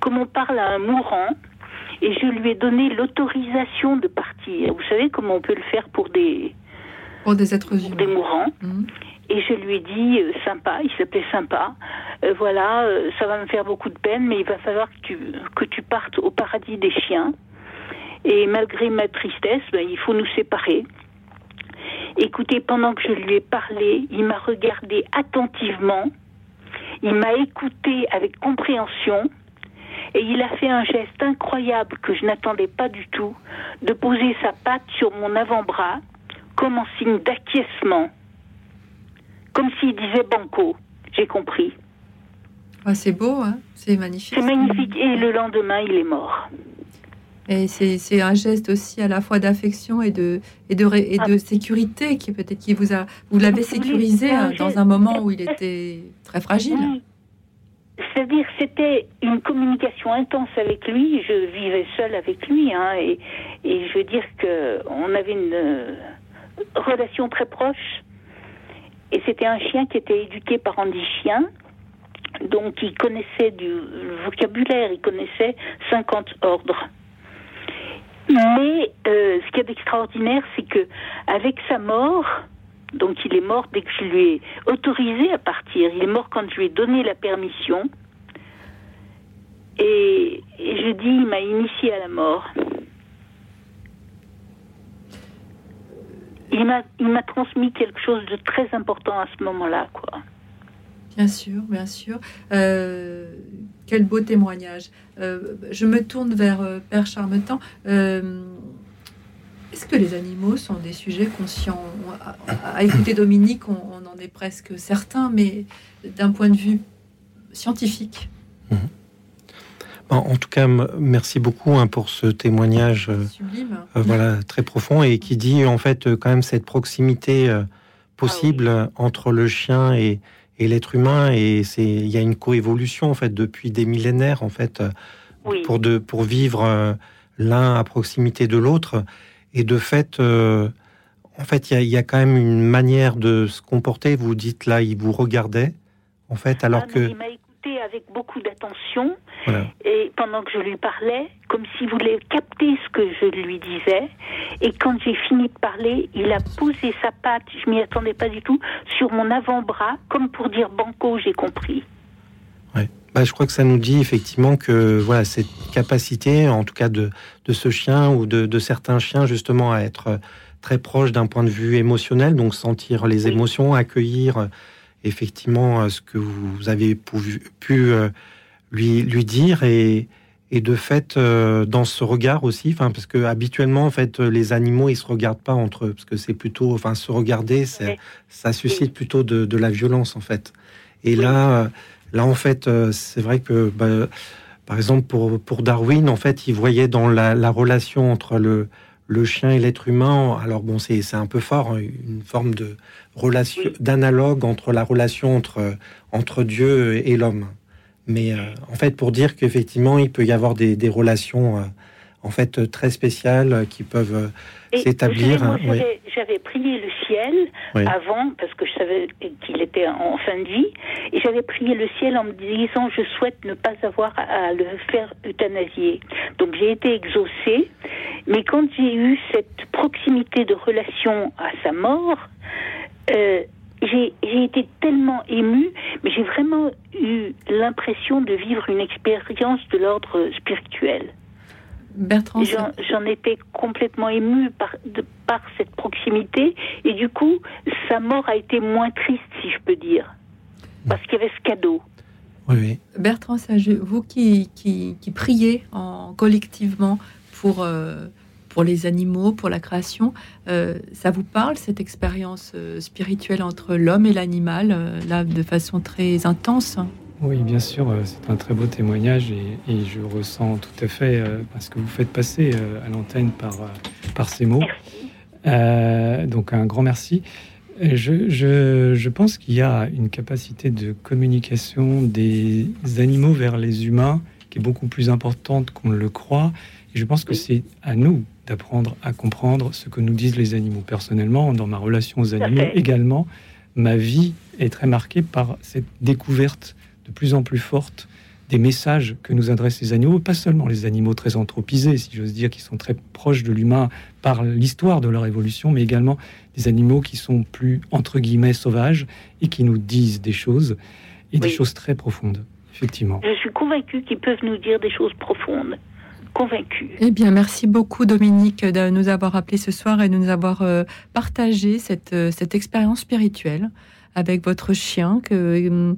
comme on parle à un mourant, et je lui ai donné l'autorisation de partir. Vous savez comment on peut le faire pour des pour des êtres humains, des mourants. Mmh. Et je lui ai dit euh, sympa, il s'appelait sympa. Euh, voilà, euh, ça va me faire beaucoup de peine, mais il va falloir que tu que tu partes au paradis des chiens. Et malgré ma tristesse, ben, il faut nous séparer. Écoutez, pendant que je lui ai parlé, il m'a regardé attentivement, il m'a écouté avec compréhension, et il a fait un geste incroyable que je n'attendais pas du tout, de poser sa patte sur mon avant-bras comme en signe d'acquiescement, comme s'il disait banco. J'ai compris. Ah, c'est beau, hein c'est magnifique. C'est magnifique. Et le lendemain, il est mort. Et c'est un geste aussi à la fois d'affection et de, et de, et de ah. sécurité qui peut-être qui vous a vous l'avez sécurisé hein, dans un moment où il était très fragile. C'est-à-dire, c'était une communication intense avec lui. Je vivais seule avec lui, hein, et, et, je veux dire que on avait une euh, relation très proche. Et c'était un chien qui était éduqué par Andy Chien, donc il connaissait du vocabulaire, il connaissait 50 ordres. Mais euh, ce qui est d'extraordinaire, c'est que avec sa mort, donc il est mort dès que je lui ai autorisé à partir. Il est mort quand je lui ai donné la permission. Et, je dis, il m'a initié à la mort. Il m'a, il m'a transmis quelque chose de très important à ce moment-là, quoi. Bien sûr, bien sûr. Euh, quel beau témoignage. Euh, je me tourne vers euh, Père Charmetan. Est-ce que les animaux sont des sujets conscients à, écouter Dominique, on, en est presque certain, mais d'un point de vue scientifique. Mhm. En tout cas, merci beaucoup hein, pour ce témoignage voilà, très profond et qui dit en fait quand même cette proximité possible ah entre le chien et, et l'être humain et il y a une coévolution en fait depuis des millénaires en fait pour de pour vivre euh, l'un à proximité de l'autre. Et de fait euh, en fait il y, a, quand même une manière de se comporter. Vous dites là il vous regardait en fait alors ah, que avec beaucoup d'attention et pendant que je lui parlais, comme s'il voulait capter ce que je lui disais. Et quand j'ai fini de parler, il a posé sa patte, je m'y attendais pas du tout, sur mon avant-bras, comme pour dire Banco, j'ai compris. Ouais. Bah, je crois que ça nous dit effectivement que voilà cette capacité, en tout cas de, de ce chien ou de, de, certains chiens justement à être très proche d'un point de vue émotionnel, donc sentir les émotions, accueillir effectivement euh, ce que vous avez pu, pu euh, lui, lui dire et, et de fait euh, dans ce regard aussi, enfin parce que habituellement en fait les animaux ils se regardent pas entre eux parce que c'est plutôt, enfin se regarder, ça suscite plutôt de, de, la violence en fait. Et là, là en fait c'est vrai que bah, par exemple pour, pour Darwin en fait il voyait dans la, la relation entre le le chien et l'être humain, alors bon, c'est un peu fort, hein, une forme de relation, d'analogue entre la relation entre, entre Dieu et l'homme. Mais euh, en fait, pour dire qu'effectivement, il peut y avoir des, des relations euh, en fait très spéciales qui peuvent s'établir. Hein, j'avais prié le ciel avant, parce que je savais qu'il était en fin de vie, et j'avais prié le ciel en me disant je souhaite ne pas avoir à le faire euthanasier. Donc j'ai été exaucée, mais quand j'ai eu cette proximité de relation à sa mort, euh, j'ai été tellement émue, mais j'ai vraiment eu l'impression de vivre une expérience de l'ordre spirituel. Bertrand, j'en étais complètement émue par, de, par cette proximité, et du coup, sa mort a été moins triste, si je peux dire, parce qu'il y avait ce cadeau. Oui, Bertrand vous qui, qui, qui, priez en, collectivement pour euh, pour les animaux, pour la création. Euh, ça vous parle, cette expérience euh, spirituelle entre l'homme et l'animal, euh, là, de façon très intense? Oui, bien sûr, c'est un très beau témoignage et, je ressens tout à fait ce que vous faites passer à l'antenne par, par ces mots. donc un grand merci. Je, je, je pense qu'il y a une capacité de communication des animaux vers les humains qui est beaucoup plus importante qu'on le croit. Et je pense que c'est à nous d'apprendre à comprendre ce que nous disent les animaux. Personnellement, dans ma relation aux animaux également, ma vie est très marquée par cette découverte de plus en plus forte des messages que nous adressent les animaux, pas seulement les animaux très anthropisés, si j'ose dire, qui sont très proches de l'humain par l'histoire de leur évolution, mais également des animaux qui sont plus, entre guillemets, sauvages et qui nous disent des choses, et des choses très profondes, effectivement. Je suis convaincue qu'ils peuvent nous dire des choses profondes convaincu. Eh bien, merci beaucoup Dominique de nous avoir appelé ce soir et de nous avoir euh, partagé cette, euh, cette expérience spirituelle avec votre chien que euh,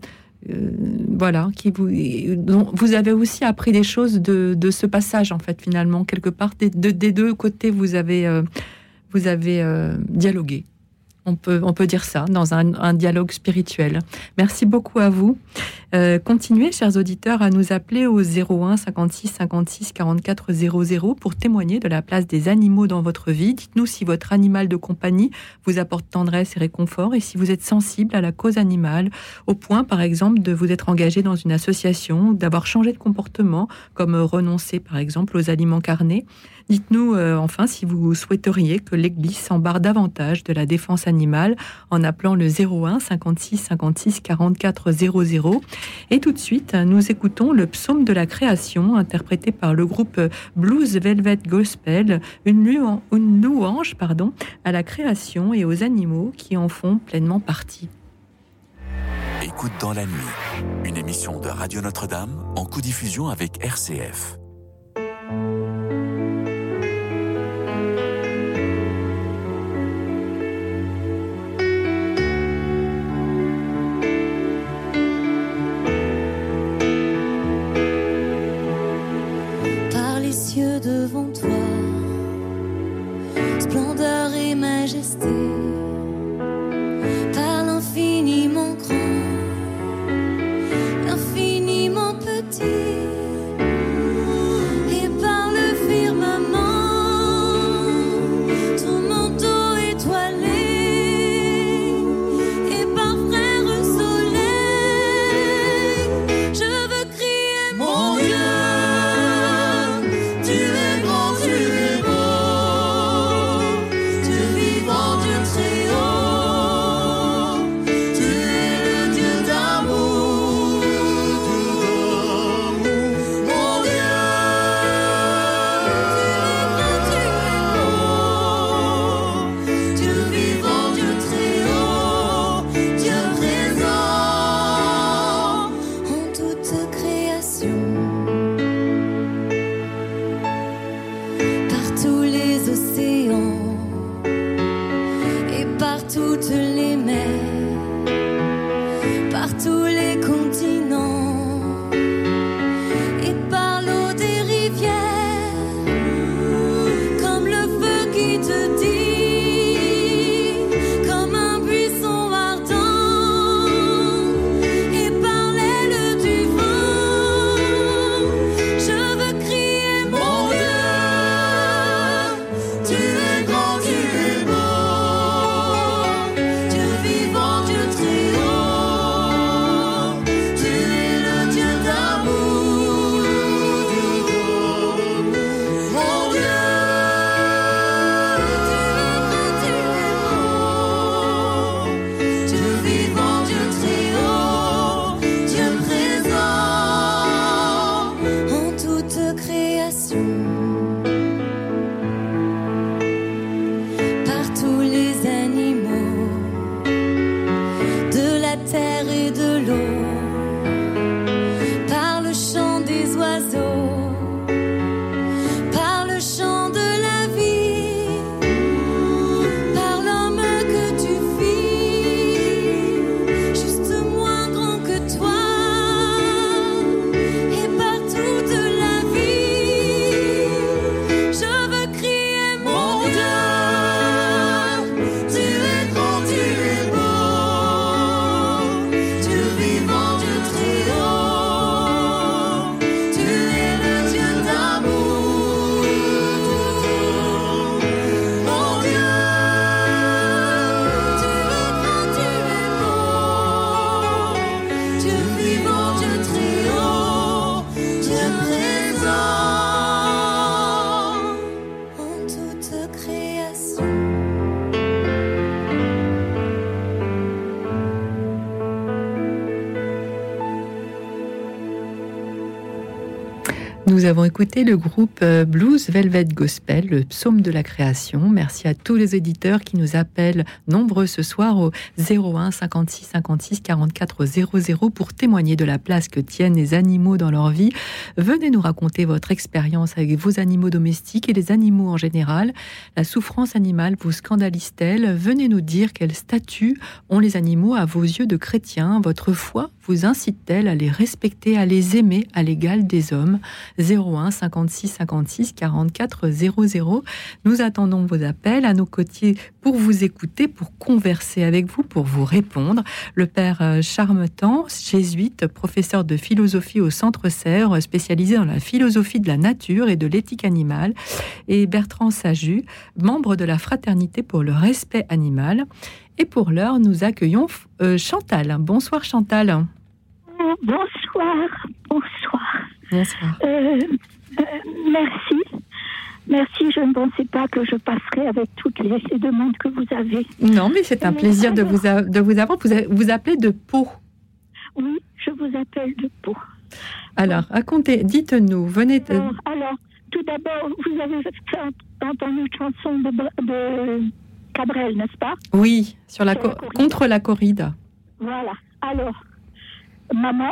voilà, qui vous, vous avez aussi appris des choses de, de, ce passage en fait finalement quelque part des, des deux côtés vous avez vous avez dialogué. On peut, on peut dire ça, dans un, dialogue spirituel. Merci beaucoup à vous. Euh, continuez, chers auditeurs, à nous appeler au 01 56 56 44 00 pour témoigner de la place des animaux dans votre vie. Dites-nous si votre animal de compagnie vous apporte tendresse et réconfort et si vous êtes sensible à la cause animale, au point, par exemple, de vous être engagé dans une association, d'avoir changé de comportement, comme renoncer, par exemple, aux aliments carnés. Dites-nous euh, enfin si vous souhaiteriez que l'Église s'embarque davantage de la défense animale en appelant le 01 56 56 44 00. Et tout de suite, nous écoutons le psaume de la création interprété par le groupe Blues Velvet Gospel, une, louange à la création et aux animaux qui en font pleinement partie. Écoute dans la nuit, une émission de Radio Notre-Dame en co-diffusion avec RCF. devant toi, splendeur et majesté. Nous avons écouté le groupe euh, Blues Velvet Gospel, le psaume de la création. Merci à tous les éditeurs qui nous appellent nombreux ce soir au 01 56 56 44 00 pour témoigner de la place que tiennent les animaux dans leur vie. Venez nous raconter votre expérience avec vos animaux domestiques et les animaux en général. La souffrance animale vous scandalise-t-elle? Venez nous dire quel statut ont les animaux à vos yeux de chrétiens. Votre foi vous incite-t-elle à les respecter, à les aimer à l'égal des hommes? 01 56 56 44 00. Nous attendons vos appels à nos côtés pour vous écouter, pour converser avec vous, pour vous répondre. Le père euh, Charmetan, jésuite, professeur de philosophie au Centre Serre, spécialisé dans la philosophie de la nature et de l'éthique animale, et Bertrand Saju, membre de la Fraternité pour le respect animal. Et pour l'heure, nous accueillons euh, Chantal. Bonsoir Chantal. Bonsoir, bonsoir. Bonsoir. Euh, euh, merci. Merci, je ne pensais pas que je passerais avec toutes les, demandes que vous avez. Non, mais c'est un plaisir de, vous de vous avoir. Vous, vous appelez de Pau. Oui, je vous appelle de Pau. Alors, racontez, dites-nous, venez. Alors, tout d'abord, vous avez entendu une chanson de, Cabrel, n'est-ce pas? Oui, sur la, contre la corrida. Voilà. Alors, maman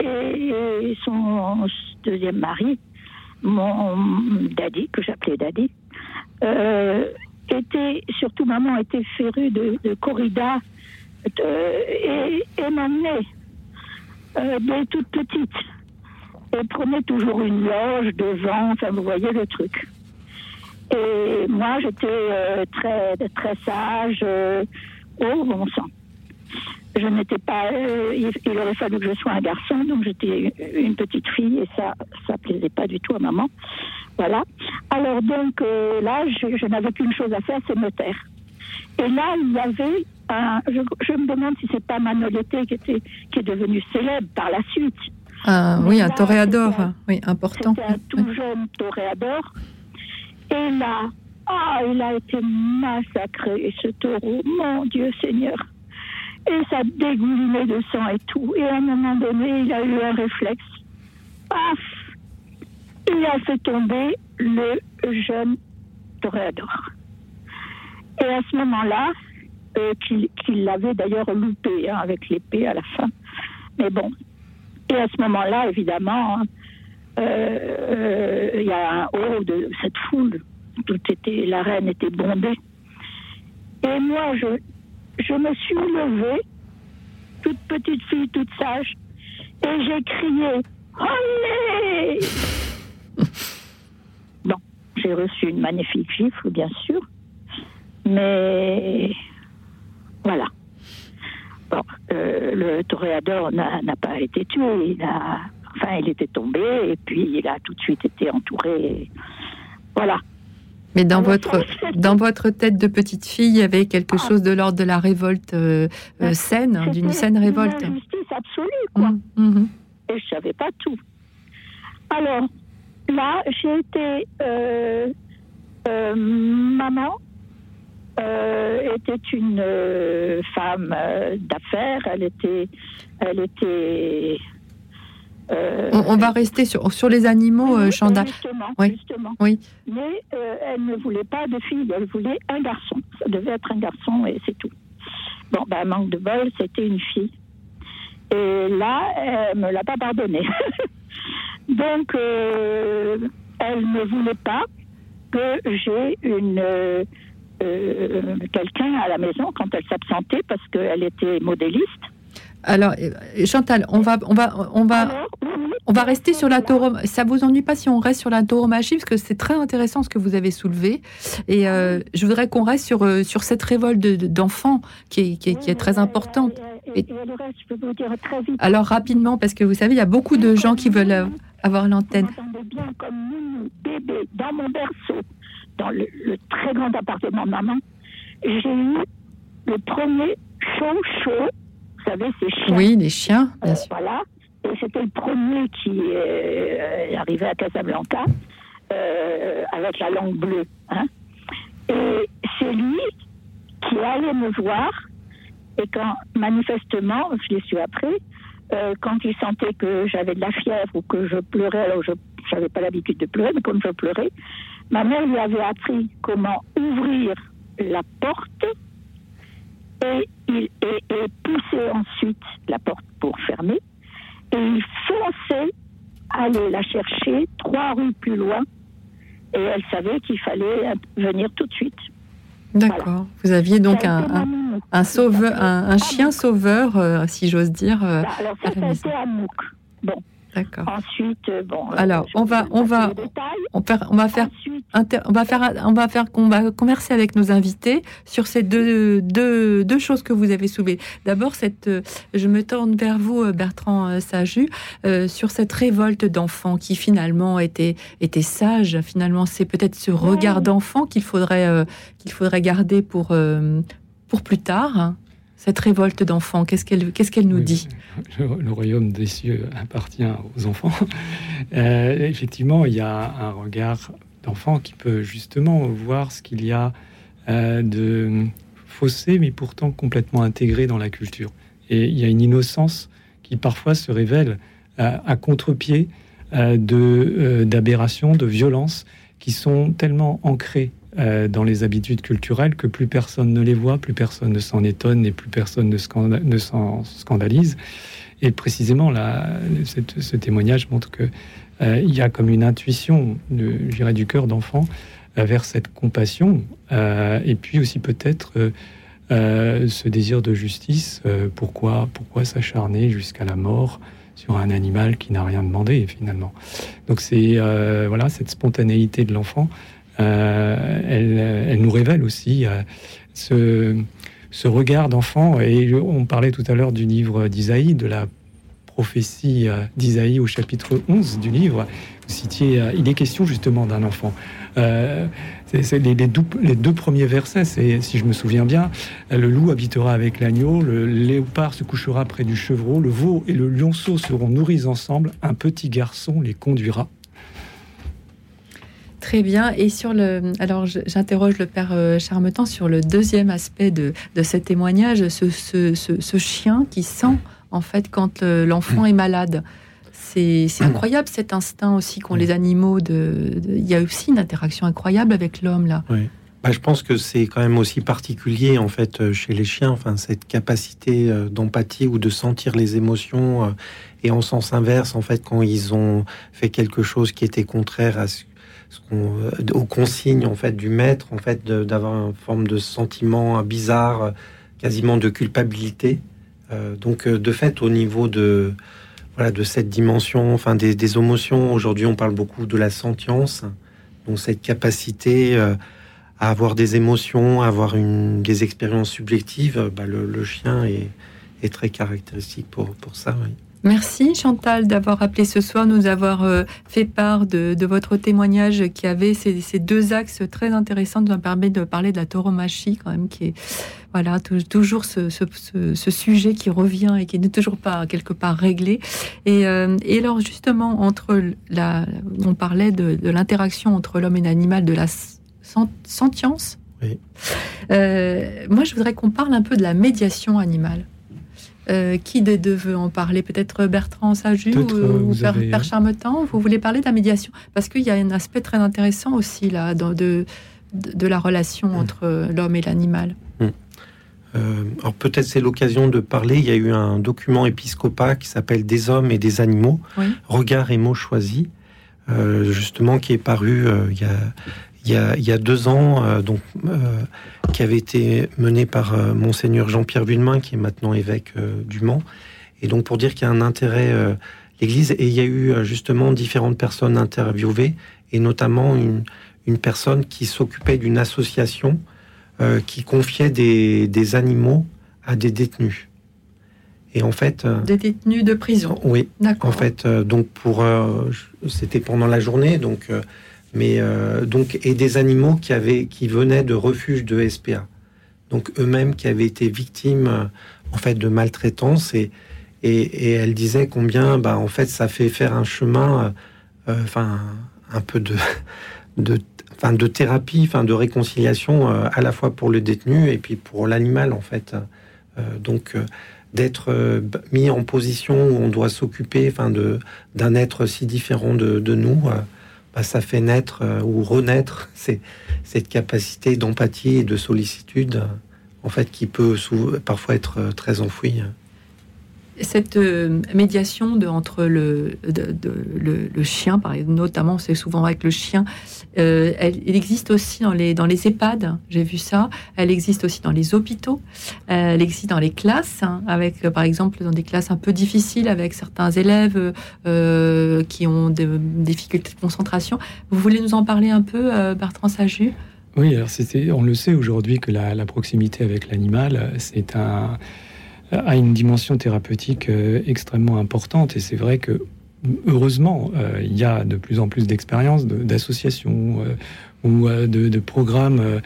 et son deuxième mari, mon daddy, que j'appelais daddy, euh, était, surtout maman était férue de, corrida et, m'emmenait euh, dès toute petite. Elle prenait toujours une loge devant, enfin vous voyez le truc. Et moi j'étais euh, très, très sage, au bon sang je n'étais pas. Euh, il, aurait fallu que je sois un garçon, donc j'étais une petite fille et ça, ça plaisait pas du tout à maman. Voilà. Alors donc euh, là, je, n'avais qu'une chose à faire, c'est me taire. Et là, il y avait un. Je, me demande si c'est pas Manolete qui était qui est devenu célèbre par la suite. Ah, oui, un toréador, oui, important. C'était un tout jeune toréador. Et là, ah, il a été massacré, ce taureau, mon Dieu Seigneur. Et ça dégoulinait de sang et tout. Et à un moment donné, il a eu un réflexe. Paf Il a fait tomber le jeune toréador. Et à ce moment-là, euh, qu'il l'avait d'ailleurs loupé hein, avec l'épée à la fin. Mais bon. Et à ce moment-là, évidemment, hein, euh, il y a un haut de cette foule. Tout était, la reine était bondée. Et moi, je, je me suis levée, toute petite fille, toute sage, et j'ai crié Allez Bon, j'ai reçu une magnifique gifle, bien sûr, mais voilà. Bon, euh, le toréador n'a pas été tué, il a, enfin, il était tombé, et puis il a tout de suite été entouré. Voilà. Mais dans votre, dans votre tête de petite fille, il y avait quelque ah. chose de l'ordre de la révolte euh, euh, saine, d'une saine révolte. Une justice absolue, quoi. Mmh, mmh. Et je savais pas tout. Alors, là, j'ai été euh, maman. était une femme d'affaires. Elle était, elle était euh, on, va rester sur, sur les animaux, euh, Chanda. Justement, oui. justement. Oui. Mais euh, elle ne voulait pas de fille, elle voulait un garçon. Ça devait être un garçon et c'est tout. Bon, ben, manque de bol, c'était une fille. Et là, elle me l'a pas pardonné. Donc, elle ne voulait pas que j'ai une quelqu'un à la maison quand elle s'absentait parce qu'elle était modéliste. Alors, euh, Chantal, on va, on va, on va, on va rester sur la tauromachie. Ça vous ennuie pas si on reste sur la tauromachie parce que c'est très intéressant ce que vous avez soulevé. Et euh, je voudrais qu'on reste sur euh, sur cette révolte d'enfants qui est, qui est, très importante. Alors rapidement, parce que vous savez, il y a beaucoup de gens qui veulent avoir l'antenne. bien comme bébé dans mon berceau, dans le, très grand appartement de maman. J'ai eu le premier chaud chaud vous savez, ces chiens. Oui, les chiens, bien euh, sûr. Voilà. Et c'était le premier qui est arrivé à Casablanca euh, avec la langue bleue. Hein. Et c'est lui qui allait me voir. Et quand, manifestement, je l'ai su après, euh, quand il sentait que j'avais de la fièvre ou que je pleurais, alors je, j'avais pas l'habitude de pleurer, mais comme je pleurais, ma mère lui avait appris comment ouvrir la porte et, il, et, pousser ensuite la porte pour fermer. Et il fonçait aller la chercher trois rues plus loin. Et elle savait qu'il fallait venir tout de suite. D'accord. Vous aviez donc un, un, sauveur, un, chien sauveur, euh, si j'ose dire. Euh, bah, alors ça, c'était Amouk. Bon. D'accord. Ensuite, euh, bon. Alors, on va, on va, on, on va faire, on va faire, on va faire, on va converser avec nos invités sur ces deux, deux, deux choses que vous avez soulevées. D'abord, cette, je me tourne vers vous, Bertrand Saju, sur cette révolte d'enfants qui finalement était, était sage. Finalement, c'est peut-être ce regard d'enfant qu'il faudrait, qu'il faudrait garder pour, pour plus tard cette révolte d'enfants Qu'est-ce qu'elle qu'est-ce qu'elle nous dit? Le, royaume des cieux appartient aux enfants. Euh, effectivement, il y a un regard d'enfant qui peut justement voir ce qu'il y a euh, de faussé, mais pourtant complètement intégré dans la culture. Et il y a une innocence qui parfois se révèle euh, à contre-pied de d'aberrations, de violences qui sont tellement ancrées euh, dans les habitudes culturelles que plus personne ne les voit, plus personne ne s'en étonne et plus personne ne, s'en scandalise. Et précisément, ce témoignage montre que euh, il y a comme une intuition, de, du cœur d'enfant euh, vers cette compassion, et puis aussi peut-être ce désir de justice. pourquoi, pourquoi s'acharner jusqu'à la mort sur un animal qui n'a rien demandé finalement Donc c'est voilà cette spontanéité de l'enfant euh, elle, nous révèle aussi euh, ce, regard d'enfant. Et on parlait tout à l'heure du livre d'Isaïe, de la prophétie euh, d'Isaïe au chapitre 11 du livre. Vous citiez, il est question justement d'un enfant. les, deux, premiers versets, si je me souviens bien, le loup habitera avec l'agneau, le léopard se couchera près du chevreau, le veau et le lionceau seront nourris ensemble, un petit garçon les conduira. Très bien. Et sur le, alors j'interroge le père euh, Charmetan sur le deuxième aspect de, de ce témoignage, ce, ce, ce, chien qui sent en fait quand euh, l'enfant est malade. C'est incroyable cet instinct aussi qu'ont les animaux. De, il y a aussi une interaction incroyable avec l'homme là. Oui. Bah, je pense que c'est quand même aussi particulier en fait euh, chez les chiens, enfin cette capacité d'empathie ou de sentir les émotions et en sens inverse en fait quand ils ont fait quelque chose qui était contraire à ce aux consignes en fait du maître, en fait d'avoir une forme de sentiment bizarre, quasiment de culpabilité. Euh, donc euh, de fait, au niveau de voilà de cette dimension, enfin des, émotions. Aujourd'hui, on parle beaucoup de la sentience, donc cette capacité à avoir des émotions, à avoir une, des expériences subjectives. Bah, le, chien est, est, très caractéristique pour, pour ça. Oui. Merci Chantal d'avoir appelé ce soir, nous avoir euh, fait part de, votre témoignage qui avait ces, deux axes très intéressants, nous permet de parler de la tauromachie quand même, qui est voilà toujours ce, sujet qui revient et qui n'est toujours pas quelque part réglé. Et, euh, alors justement entre la, on parlait de, l'interaction entre l'homme et l'animal, de la sentience. Euh, moi, je voudrais qu'on parle un peu de la médiation animale. Euh, qui des deux veut en parler? Peut-être Bertrand Saju ou, ou Père, Père, Charmetan? Vous voulez parler de la médiation? Parce qu'il y a un aspect très intéressant aussi là dans de, de, la relation mm. entre l'homme et l'animal. Mm. Euh, alors peut-être c'est l'occasion de parler. Il y a eu un document épiscopat qui s'appelle Des hommes et des animaux, regard et mots choisis, euh, justement qui est paru il y a il y a, il y a deux ans, euh, donc, euh, qui avait été mené par euh, monseigneur Jean-Pierre Villemain, qui est maintenant évêque du Mans. Et donc pour dire qu'il y a un intérêt l'Église, et il y a eu justement différentes personnes interviewées, et notamment une, une personne qui s'occupait d'une association qui confiait des, des, animaux à des détenus. Et en fait, des détenus de prison. Oui. En fait, donc pour, c'était pendant la journée, donc mais euh, donc et des animaux qui avaient qui venaient de refuges de SPA, donc eux-mêmes qui avaient été victimes euh, en fait de maltraitance et, et, elle disait combien bah en fait ça fait faire un chemin, euh, enfin un peu de de enfin de thérapie, enfin de réconciliation à la fois pour le détenu et puis pour l'animal en fait. Donc d'être mis en position où on doit s'occuper enfin de d'un être si différent de, de nous bah, ça fait naître ou renaître cette capacité d'empathie et de sollicitude en fait qui peut parfois être très enfouie cette euh, médiation entre le, le, chien, notamment, c'est souvent avec le chien, euh, elle, existe aussi dans les, dans les EHPAD, j'ai vu ça. Elle existe aussi dans les hôpitaux. Elle existe dans les classes, hein, avec, par exemple, dans des classes un peu difficiles, avec certains élèves euh, qui ont des difficultés de concentration. Vous voulez nous en parler un peu, Bertrand Saju Oui, alors on le sait aujourd'hui que la proximité avec l'animal, c'est un a une dimension thérapeutique euh, extrêmement importante. Et c'est vrai que, heureusement, euh, il y a de plus en plus d'expériences, d'associations euh, ou de, programmes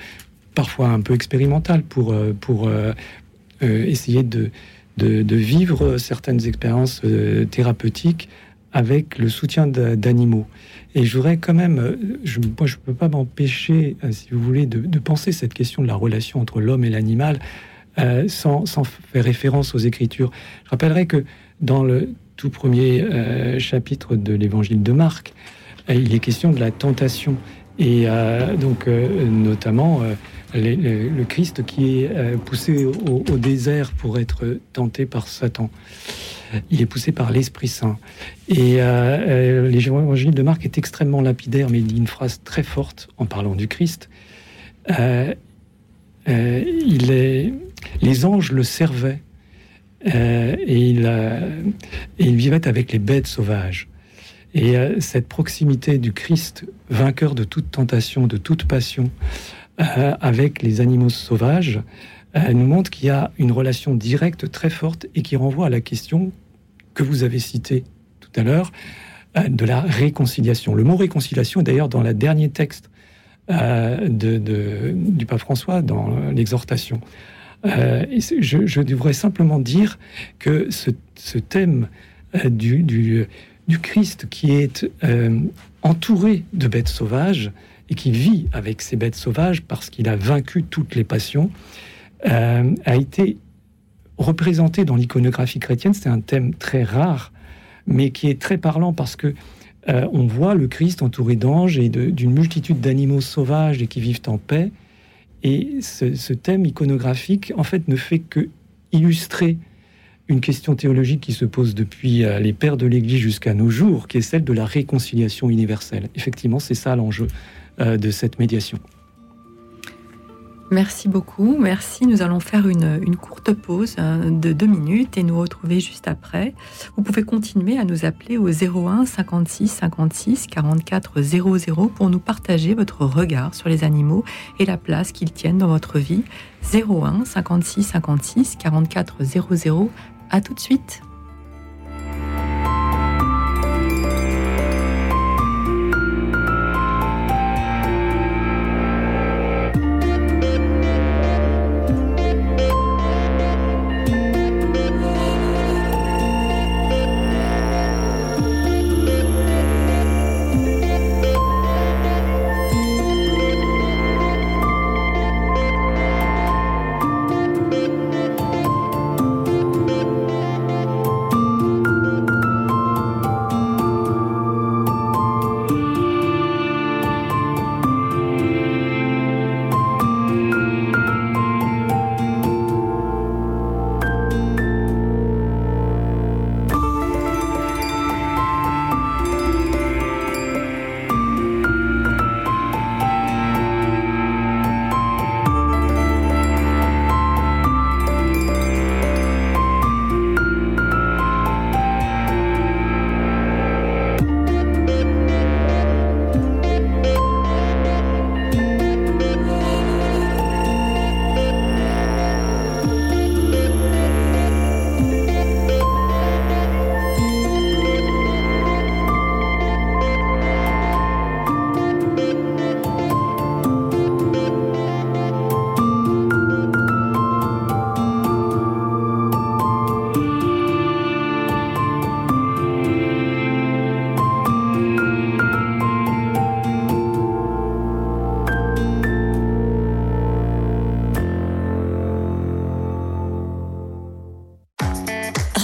parfois un peu expérimentaux pour, pour essayer de, de, vivre certaines expériences thérapeutiques avec le soutien d'animaux. Et je voudrais quand même, je, moi je ne peux pas m'empêcher, si vous voulez, de, penser cette question de la relation entre l'homme et l'animal euh, sans, faire référence aux Écritures. Je rappellerai que dans le tout premier euh, chapitre de l'Évangile de Marc, euh, il est question de la tentation et donc notamment le Christ qui est poussé au, désert pour être tenté par Satan. Il est poussé par l'Esprit Saint. Et l'évangile de Marc est extrêmement lapidaire, mais il dit une phrase très forte en parlant du Christ. il est les anges le servaient euh, et, il, vivait avec les bêtes sauvages. Et euh, cette proximité du Christ, vainqueur de toute tentation, de toute passion, euh, avec les animaux sauvages, nous montre qu'il y a une relation directe très forte et qui renvoie à la question que vous avez citée tout à l'heure de la réconciliation. Le mot réconciliation est d'ailleurs dans le dernier texte du pape François, dans l'exhortation. Euh, je, devrais simplement dire que ce, thème euh, du, du, Christ qui est euh, entouré de bêtes sauvages et qui vit avec ces bêtes sauvages parce qu'il a vaincu toutes les passions, a été représenté dans l'iconographie chrétienne. C'est un thème très rare, mais qui est très parlant parce que on voit le Christ entouré d'anges et d'une multitude d'animaux sauvages et qui vivent en paix. Et ce, thème iconographique, en fait, ne fait que illustrer une question théologique qui se pose depuis euh, les pères de l'Église jusqu'à nos jours, qui est celle de la réconciliation universelle. Effectivement, c'est ça l'enjeu euh, de cette médiation. Merci beaucoup, merci. Nous allons faire une, courte pause euh, de deux minutes et nous retrouver juste après. Vous pouvez continuer à nous appeler au 01 56 56 44 00 pour nous partager votre regard sur les animaux et la place qu'ils tiennent dans votre vie. 01 56 56 44 00. À tout de suite.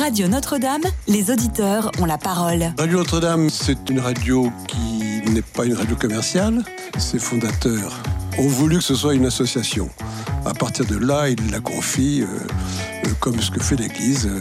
Radio Notre-Dame, les auditeurs ont la parole. Radio Notre-Dame, c'est une radio qui n'est pas une radio commerciale. Ses fondateurs ont voulu que ce soit une association. À partir de là, ils la confient, euh, euh, comme ce que fait l'Église, euh,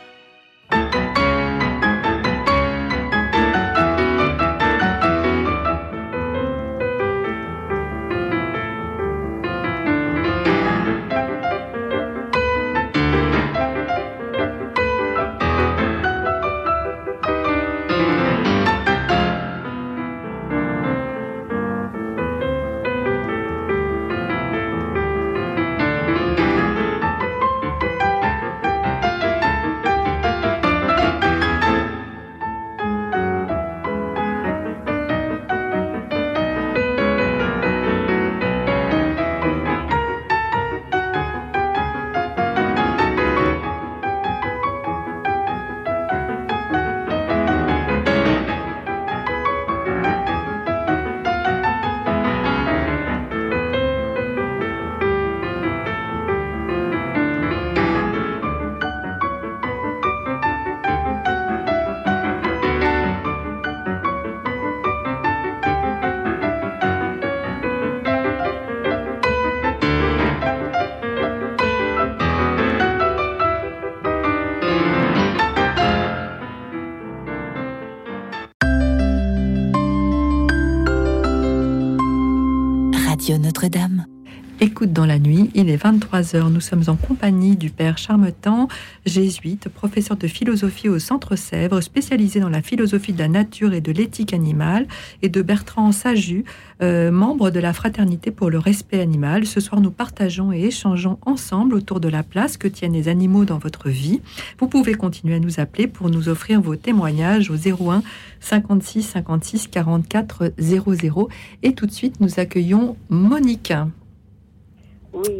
Il est 23h, nous sommes en compagnie du père Charmetan, jésuite, professeur de philosophie au Centre Sèvres, spécialisé dans la philosophie de la nature et de l'éthique animale, et de Bertrand Saju, euh, membre de la Fraternité pour le respect animal. Ce soir, nous partageons et échangeons ensemble autour de la place que tiennent les animaux dans votre vie. Vous pouvez continuer à nous appeler pour nous offrir vos témoignages au 01 56 56 44 00. Et tout de suite, nous accueillons Monique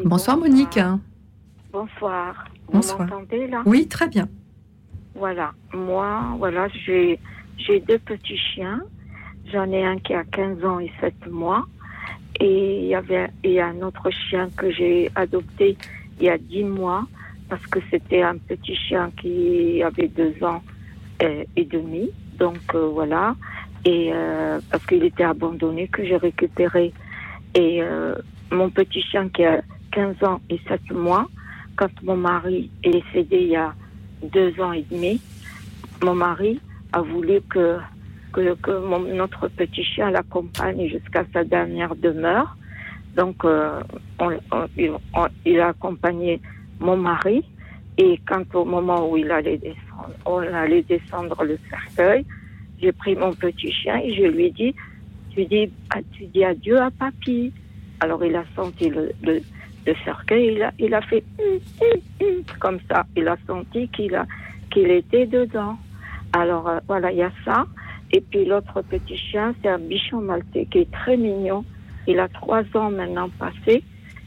bonsoir, Monique. Bonsoir. Vous m'entendez là? Oui, très bien. Voilà. Moi, voilà, j'ai j'ai deux petits chiens. J'en ai un qui a 15 ans et 7 mois. Et il y avait et un autre chien que j'ai adopté il y a 10 mois parce que c'était un petit chien qui avait 2 ans et, demi. Donc euh, voilà. Et euh, parce qu'il était abandonné que j'ai récupéré. Et euh, mon petit chien qui a 15 ans et 7 mois, quand mon mari est décédé il y a deux ans et demi, mon mari a voulu que, que, notre petit chien l'accompagne jusqu'à sa dernière demeure. Donc, euh, il a accompagné mon mari. Et quand au moment où il allait descendre, on allait descendre le cercueil, j'ai pris mon petit chien et je lui ai dit, tu dis, tu dis adieu à papy. Alors il a senti le, cercueil, il a, il a fait comme ça. Il a senti qu'il était dedans. Alors euh, voilà, il y a ça. Et puis l'autre petit chien, c'est un bichon maltais qui est très mignon. Il a trois ans maintenant passé.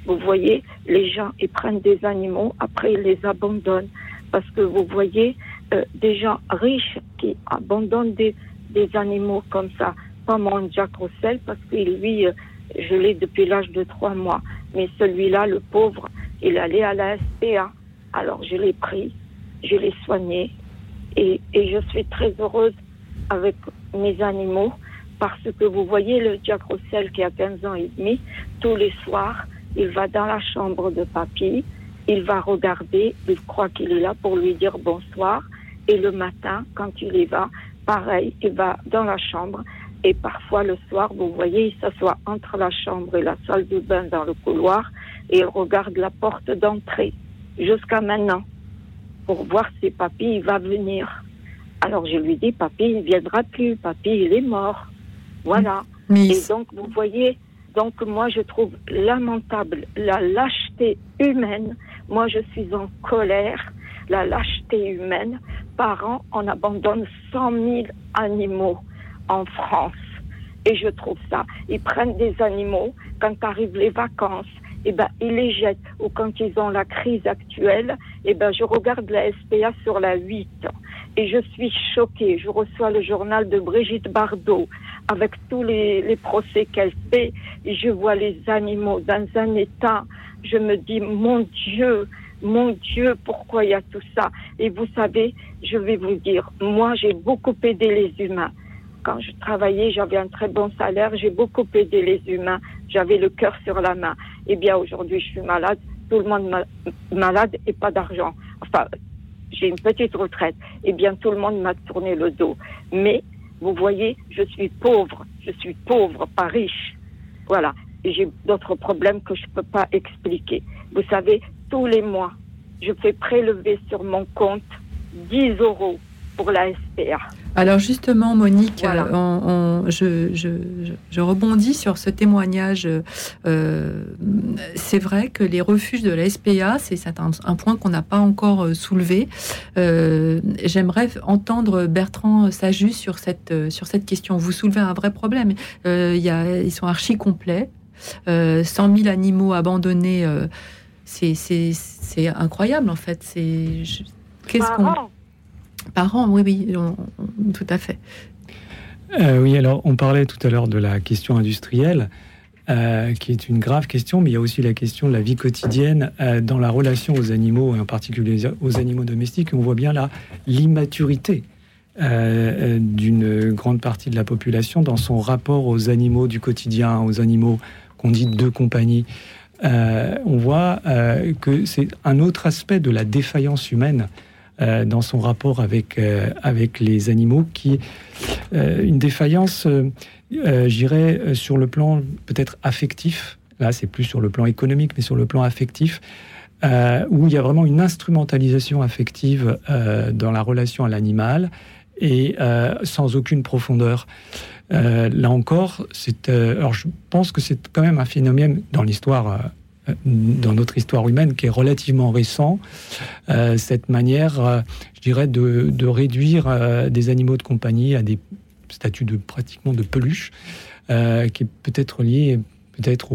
Vous voyez, les gens, ils prennent des animaux, après ils les abandonnent. Parce que vous voyez, euh, des gens riches qui abandonnent des, des animaux comme ça. Pas mon Jack Russell, parce qu'il lui, euh, je l'ai depuis l'âge de trois mois. Mais celui-là, le pauvre, il allait à la SPA. Alors je l'ai pris, je l'ai soigné. Et, je suis très heureuse avec mes animaux parce que vous voyez le Jack Russell qui a 15 ans et demi, tous les soirs, il va dans la chambre de papy, il va regarder, il croit qu'il est là pour lui dire bonsoir. Et le matin, quand il y va, pareil, il va dans la chambre et parfois le soir, vous voyez, il s'assoit entre la chambre et la salle de bain dans le couloir et il regarde la porte d'entrée jusqu'à maintenant pour voir si papy va venir. Alors je lui dis, papy il ne viendra plus, papy il est mort. Voilà. Et donc vous voyez, donc moi je trouve lamentable la lâcheté humaine. Moi je suis en colère, la lâcheté humaine. Par an, on abandonne 100 000 animaux en France. Et je trouve ça. Ils prennent des animaux quand arrivent les vacances. Eh ben, ils les jettent. Ou quand ils ont la crise actuelle, eh ben, je regarde la SPA sur la 8 et je suis choquée. Je reçois le journal de Brigitte Bardot avec tous les, les procès qu'elle fait et je vois les animaux dans un état. Je me dis, mon Dieu, mon Dieu, pourquoi il y a tout ça? Et vous savez, je vais vous dire, moi j'ai beaucoup aidé les humains. Quand je travaillais, j'avais un très bon salaire, j'ai beaucoup aidé les humains, j'avais le cœur sur la main. Eh bien aujourd'hui, je suis malade, tout le monde malade et pas d'argent. Enfin, j'ai une petite retraite. Eh bien, tout le monde m'a tourné le dos. Mais, vous voyez, je suis pauvre. Je suis pauvre, pas riche. Voilà. J'ai d'autres problèmes que je ne peux pas expliquer. Vous savez, tous les mois, je fais prélever sur mon compte 10 euros pour la SPA. Alors justement, Monique, euh, je, rebondis sur ce témoignage. Euh, c'est vrai que les refuges de la SPA, c'est un, point qu'on n'a pas encore euh, soulevé. J'aimerais entendre Bertrand Sajus sur cette, sur cette question. Vous soulevez un vrai problème. Y a, ils sont archi complets. 100 000 animaux abandonnés, c'est incroyable en fait. C'est qu'est-ce qu'on Parents, oui, oui, tout à fait. Euh, oui, alors on parlait tout à l'heure de la question industrielle, euh, qui est une grave question, mais il y a aussi la question de la vie quotidienne euh, dans la relation aux animaux, et en particulier aux animaux domestiques. On voit bien là l'immaturité d'une grande partie de la population dans son rapport aux animaux du quotidien, aux animaux qu'on dit de compagnie. on voit que c'est un autre aspect de la défaillance humaine euh, dans son rapport avec, euh, avec les animaux, qui euh, une défaillance, j'irais, sur le plan peut-être affectif. Là, c'est plus sur le plan économique, mais sur le plan affectif, où il y a vraiment une instrumentalisation affective dans la relation à l'animal et sans aucune profondeur. là encore, alors je pense que c'est quand même un phénomène dans l'histoire dans notre histoire humaine qui est relativement récent, euh, cette manière, euh, je dirais, de, réduire euh, des animaux de compagnie à des statuts de pratiquement de peluche, qui est peut-être lié peut-être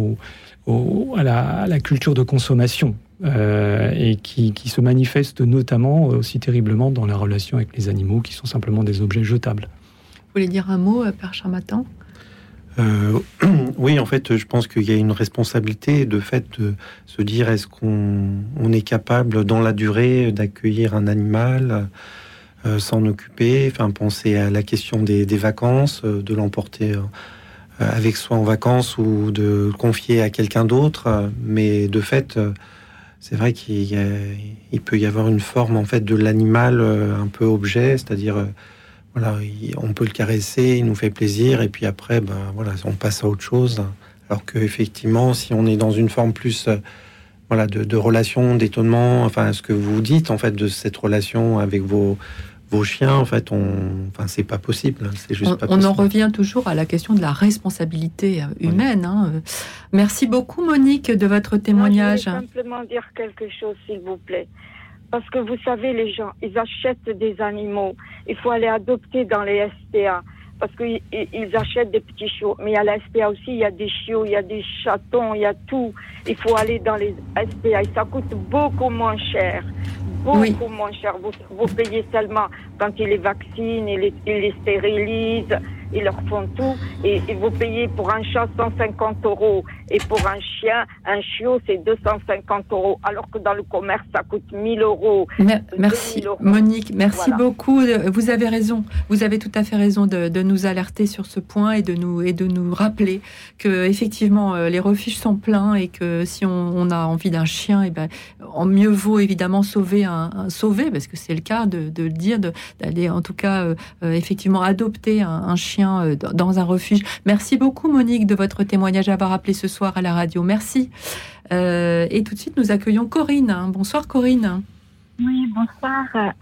au, à, la, culture de consommation et qui, qui, se manifeste notamment aussi terriblement dans la relation avec les animaux qui sont simplement des objets jetables. Vous voulez dire un mot, Père Charmatan? Euh, oui, en fait, je pense qu'il y a une responsabilité de fait de se dire est-ce qu'on est capable dans la durée d'accueillir un animal, euh, s'en occuper, enfin penser à la question des, vacances, euh, de l'emporter avec soi en vacances ou de le confier à quelqu'un d'autre. Mais de fait, c'est vrai qu'il peut y avoir une forme en fait de l'animal un peu objet, c'est-à-dire voilà, on peut le caresser, il nous fait plaisir, et puis après, ben, voilà, on passe à autre chose. Alors qu'effectivement, si on est dans une forme plus euh, voilà, de, relation, d'étonnement, enfin, ce que vous dites, en fait, de cette relation avec vos, vos chiens, en fait, on, enfin, c'est pas possible. C'est juste on, en revient toujours à la question de la responsabilité euh, humaine. Hein. Merci beaucoup, Monique, de votre témoignage. je simplement dire quelque chose, s'il vous plaît. Parce que vous savez, les gens, ils achètent des animaux. Il faut aller adopter dans les SPA. Parce qu'ils achètent des petits chiots. Mais à la SPA aussi, il y a des chiots, il y a des chatons, il y a tout. Il faut aller dans les SPA. Et ça coûte beaucoup moins cher. Beaucoup moins cher. Vous, vous, payez seulement quand ils les vaccinent, ils les, ils les stérilisent ils leur font tout et, vous payez pour un chat 150 euros et pour un chien, un chiot, c'est 250 euros, alors que dans le commerce, ça coûte 1000 euros. merci, Monique, merci beaucoup. Vous avez raison, vous avez tout à fait raison de, nous alerter sur ce point et de nous, et de nous rappeler que effectivement euh, les refuges sont pleins et que si on, a envie d'un chien, et eh ben, en mieux vaut évidemment sauver un, sauver, parce que c'est le cas de, le dire, d'aller en tout cas euh, euh, effectivement adopter un chien euh, dans un refuge. Merci beaucoup Monique de votre témoignage à avoir appelé ce soir à la radio. Merci. Euh, et tout de suite, nous accueillons Corinne. Bonsoir Corinne. Oui, bonsoir.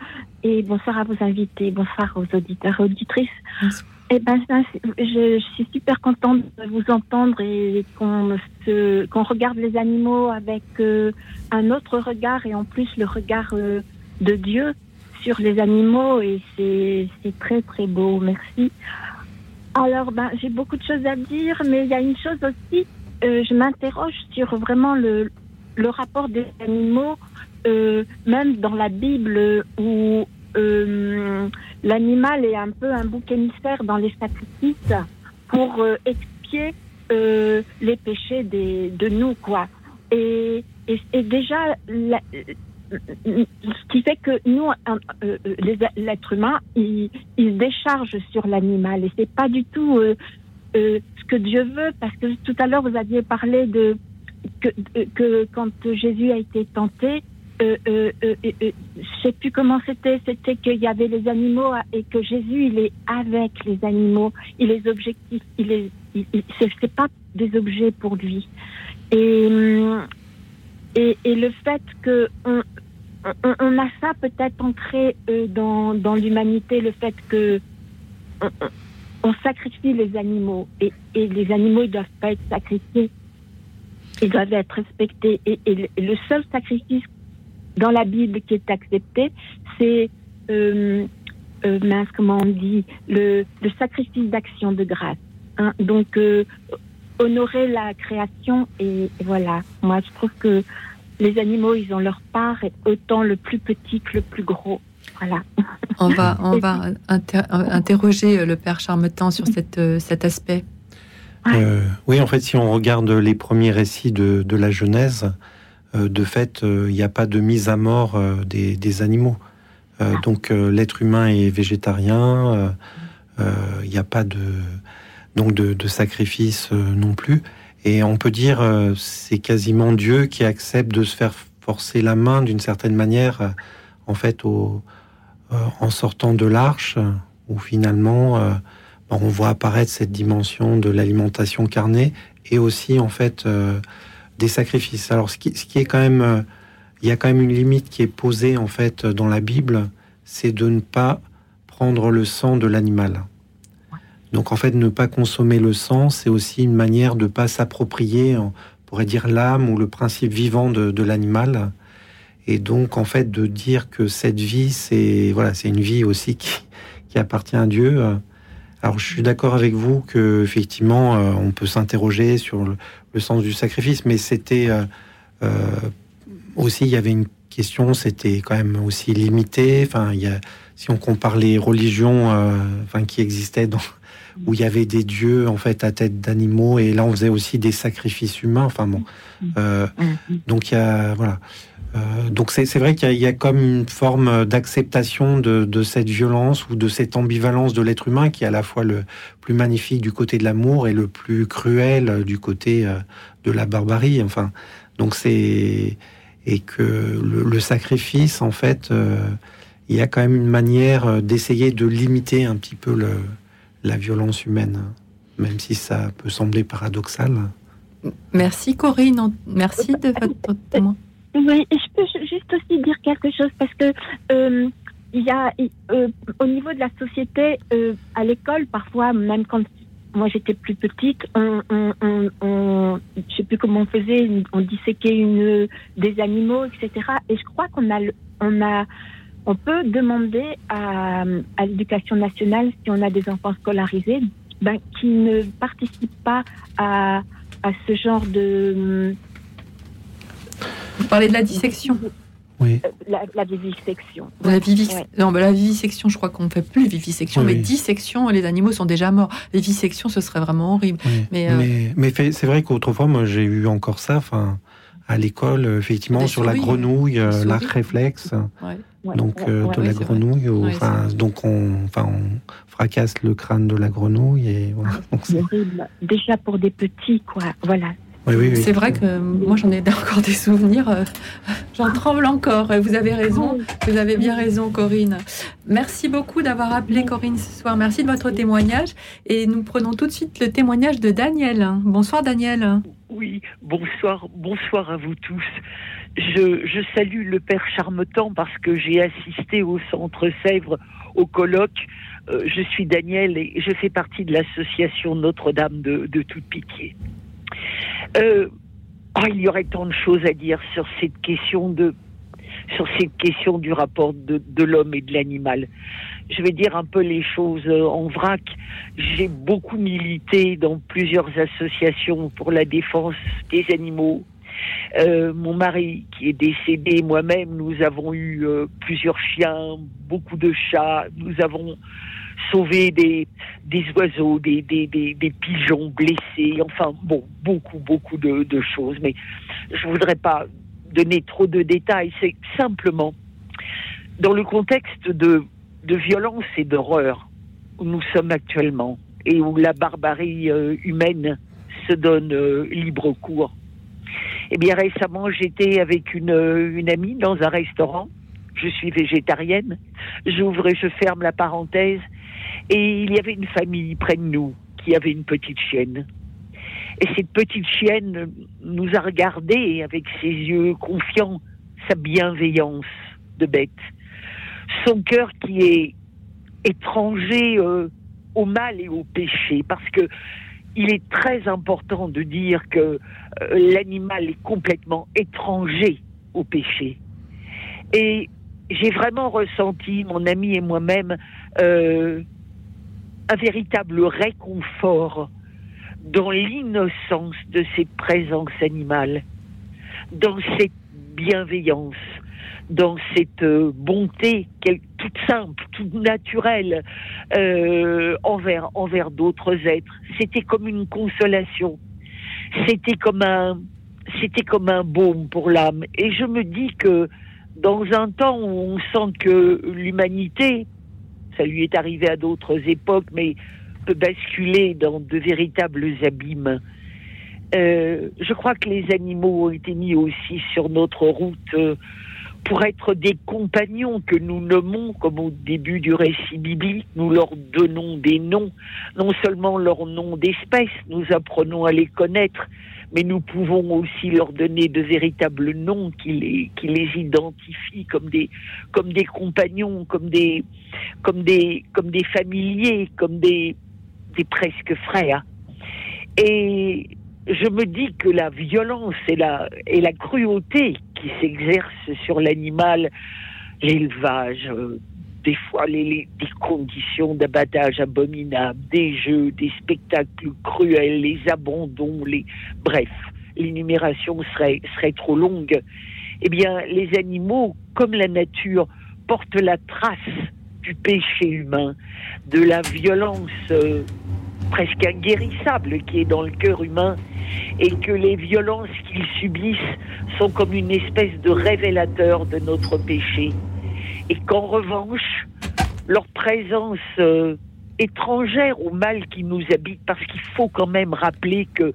Et bonsoir à vos invités. Bonsoir aux auditeurs et auditrices. Eh ben, je, suis super contente de vous entendre et qu'on qu'on regarde les animaux avec euh, un autre regard et en plus le regard de Dieu sur les animaux et c'est très très beau. Merci. Alors, ben, j'ai beaucoup de choses à dire, mais il y a une chose aussi, euh, je m'interroge sur vraiment le, le rapport des animaux, euh, même dans la Bible, où euh, l'animal est un peu un bouc émissaire dans les sacrifices pour expier les péchés des, de nous, quoi. Et, et, déjà, ce qui fait que nous, euh, l'être humain, il, il, décharge sur l'animal et c'est pas du tout euh, euh, ce que Dieu veut, parce que tout à l'heure vous aviez parlé de que, quand Jésus a été tenté, euh, euh, euh, je sais plus comment c'était, c'était qu'il y avait les animaux et que Jésus il est avec les animaux, il les objectifs, il est, c'est pas des objets pour lui. Et et, le fait que on, a ça peut-être ancré euh, dans, dans l'humanité, le fait que on, sacrifie les animaux et, les animaux ils doivent pas être sacrifiés, ils doivent être respectés. Et, et le seul sacrifice dans la Bible qui est accepté, c'est euh, euh, mince, comment on dit, le, le sacrifice d'action de grâce. Hein. Donc euh, honorer la création et, et voilà. Moi, je trouve que les animaux, ils ont leur part, autant le plus petit que le plus gros. Voilà. On va, on va inter interroger le père Charmetan sur cette, cet aspect. Euh, oui, en fait, si on regarde les premiers récits de, de la Genèse, euh, de fait, il euh, n'y a pas de mise à mort euh, des, des, animaux. donc, l'être humain est végétarien. Il n'y a pas de donc de, de sacrifice non plus. Et on peut dire c'est quasiment Dieu qui accepte de se faire forcer la main d'une certaine manière, en fait, au, en sortant de l'arche, où finalement on voit apparaître cette dimension de l'alimentation carnée et aussi en fait euh, des sacrifices. Alors ce qui, ce qui est quand même, euh, il y a quand même une limite qui est posée en fait dans la Bible, c'est de ne pas prendre le sang de l'animal. Donc en fait, ne pas consommer le sang, c'est aussi une manière de pas s'approprier, on pourrait dire l'âme ou le principe vivant de, de l'animal. Et donc en fait de dire que cette vie, c'est voilà, c'est une vie aussi qui, qui appartient à Dieu. Alors, je suis d'accord avec vous que effectivement, euh, on peut s'interroger sur le, le, sens du sacrifice, mais c'était euh, euh, aussi, il y avait une question, c'était quand même aussi limité. Enfin, il y a, si on compare les religions, euh, enfin, qui existaient dans, où il y avait des dieux en fait à tête d'animaux, et là, on faisait aussi des sacrifices humains. Enfin bon, euh, donc il y a voilà. Euh, donc c'est vrai qu'il y, y, a comme une forme d'acceptation de, de, cette violence ou de cette ambivalence de l'être humain qui est à la fois le plus magnifique du côté de l'amour et le plus cruel du côté euh, de la barbarie. Enfin, donc c'est et que le, le, sacrifice en fait, euh, il y a quand même une manière d'essayer de limiter un petit peu le, la violence humaine, même si ça peut sembler paradoxal. Merci Corinne, merci de votre témoin. Oui, je peux juste aussi dire quelque chose parce que euh, il y a euh, au niveau de la société, euh, à l'école, parfois, même quand moi j'étais plus petite, on, on, on, on, je sais plus comment on faisait, on disséquait une des animaux, etc. Et je crois qu'on a, on a, on peut demander à, à l'éducation nationale si on a des enfants scolarisés, ben, qui ne participent pas à, à ce genre de vous parlez de la dissection Oui. La, la vivisection. La, vivic... ouais. non, bah, la vivisection, je crois qu'on ne fait plus vivisection, oui, mais oui. dissection, les animaux sont déjà morts. Vivisection, ce serait vraiment horrible. Oui. Mais, euh... mais, mais c'est vrai qu'autrefois, moi, j'ai eu encore ça. Enfin, à l'école, effectivement, Des sur souris, la grenouille, euh, l'arc réflexe. Donc, euh, de la grenouille. Ou, donc, on, on fracasse le crâne de la grenouille. Et, voilà. Déjà pour des petits, quoi. Voilà. Oui, oui, oui. C'est vrai que moi j'en ai encore des souvenirs, euh, j'en tremble encore. Vous avez raison, vous avez bien raison Corinne. Merci beaucoup d'avoir appelé Corinne ce soir, merci de votre témoignage et nous prenons tout de suite le témoignage de Daniel. Bonsoir Daniel. Oui, bonsoir, bonsoir à vous tous. Je, je salue le père Charmetan parce que j'ai assisté au centre Sèvres au colloque. Euh, je suis Daniel et je fais partie de l'association Notre-Dame de, de toute pitié. Euh, oh, il y aurait tant de choses à dire sur cette question de sur cette question du rapport de, de l'homme et de l'animal. je vais dire un peu les choses euh, en vrac. J'ai beaucoup milité dans plusieurs associations pour la défense des animaux. Euh, mon mari qui est décédé, moi-même, nous avons eu plusieurs chiens, beaucoup de chats, nous avons sauvé des, des oiseaux, des, des, des, pigeons blessés, enfin bon, beaucoup, beaucoup de, choses. Mais je voudrais pas donner trop de détails, c'est simplement dans le contexte de de violence et d'horreur où nous sommes actuellement et où la barbarie euh, humaine se donne euh, libre cours. Eh bien, récemment, j'étais avec une, euh, une amie dans un restaurant. Je suis végétarienne. J'ouvre et je ferme la parenthèse. Et il y avait une famille près de nous qui avait une petite chienne. Et cette petite chienne nous a regardés avec ses yeux confiants, sa bienveillance de bête son cœur qui est étranger euh, au mal et au péché, parce que il est très important de dire que euh, l'animal est complètement étranger au péché. Et j'ai vraiment ressenti, mon ami et moi-même, euh, un véritable réconfort dans l'innocence de cette présence animale, dans cette bienveillance, dans cette euh, bonté toute simple, toute naturelle euh, envers envers d'autres êtres. C'était comme une consolation. C'était comme un c'était comme un baume pour l'âme. Et je me dis que dans un temps où on sent que l'humanité, ça lui est arrivé à d'autres époques, mais peut basculer dans de véritables abîmes. Euh, je crois que les animaux ont été mis aussi sur notre route euh, pour être des compagnons que nous nommons, comme au début du récit biblique, nous leur donnons des noms, non seulement leurs noms d'espèces, nous apprenons à les connaître, mais nous pouvons aussi leur donner de véritables noms qui les, qui les identifient comme des, comme des compagnons, comme des, comme des, comme des familiers, comme des, des presque frères. Et je me dis que la violence et la, et la cruauté qui s'exerce sur l'animal, l'élevage, euh, des fois les, des conditions d'abattage abominables, des jeux, des spectacles cruels, les abandons, les bref, l'énumération serait, serait trop longue. Eh bien, les animaux, comme la nature, portent la trace du péché humain, de la violence euh, presque inguérissable qui est dans le cœur humain et que les violences qu'ils subissent sont comme une espèce de révélateur de notre péché. Et qu'en revanche, leur présence euh, étrangère au mal qui nous habite, parce qu'il faut quand même rappeler que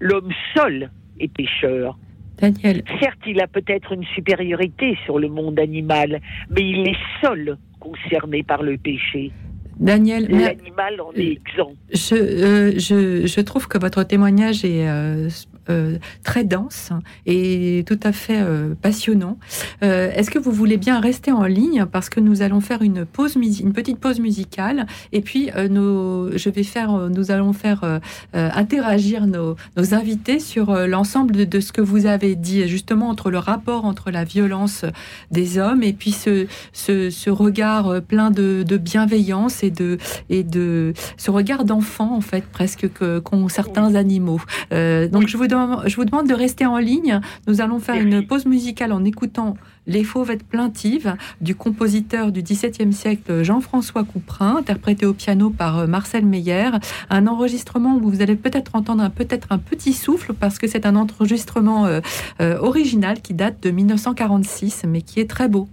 l'homme seul est pécheur. Daniel. Certes, il a peut-être une supériorité sur le monde animal, mais il est seul concerné par le péché. Daniel, l'animal en est exempt. Je, euh, je, je, trouve que votre témoignage est euh, euh, très dense et tout à fait euh, passionnant. Euh, est-ce que vous voulez bien rester en ligne parce que nous allons faire une pause, une petite pause musicale et puis nos, je vais faire, nous allons faire interagir nos, nos, invités sur l'ensemble de, ce que vous avez dit justement entre le rapport entre la violence des hommes et puis ce, ce, ce regard plein de, de, bienveillance et de et de ce regard d'enfant en fait presque que qu'ont certains animaux. donc je vous je vous demande de rester en ligne. Nous allons faire une pause musicale en écoutant Les fauvettes plaintives du compositeur du XVIIe siècle Jean-François Couperin, interprété au piano par euh, Marcel Meyer. Un enregistrement où vous allez peut-être entendre un, peut-être un petit souffle parce que c'est un enregistrement euh, euh, original qui date de 1946 mais qui est très beau.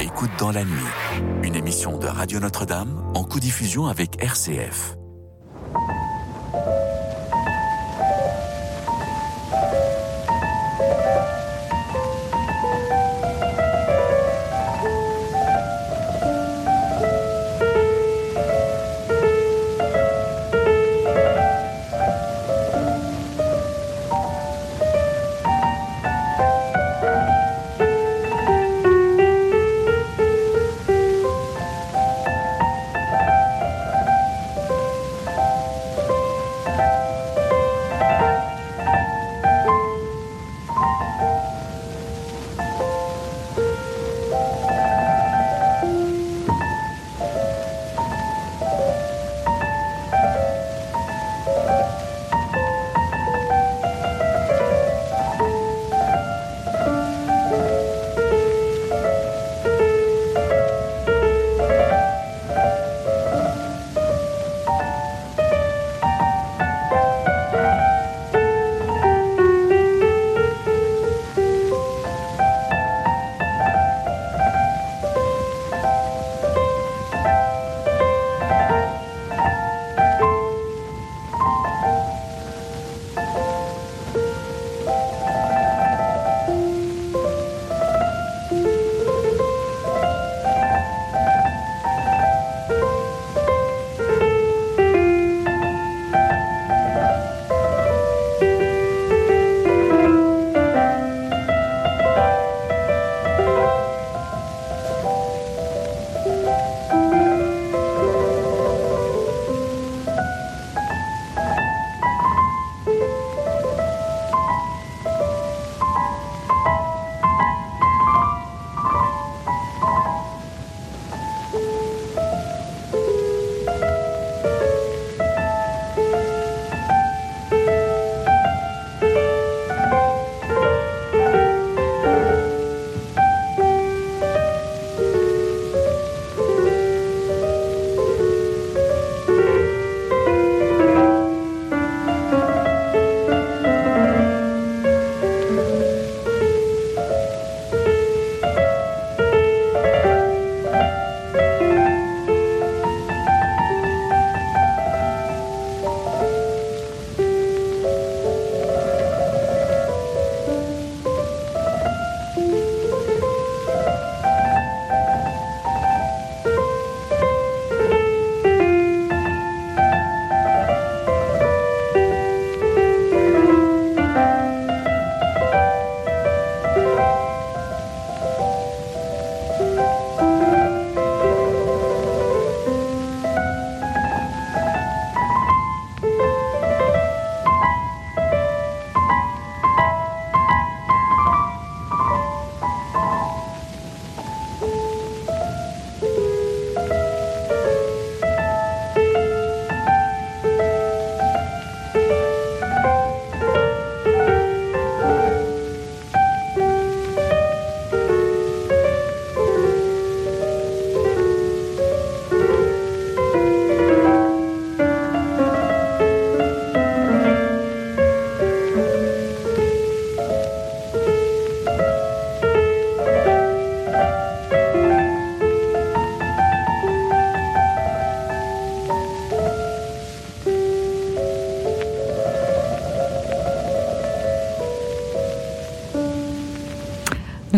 Écoute dans la nuit, une émission de Radio Notre-Dame en co-diffusion avec RCF.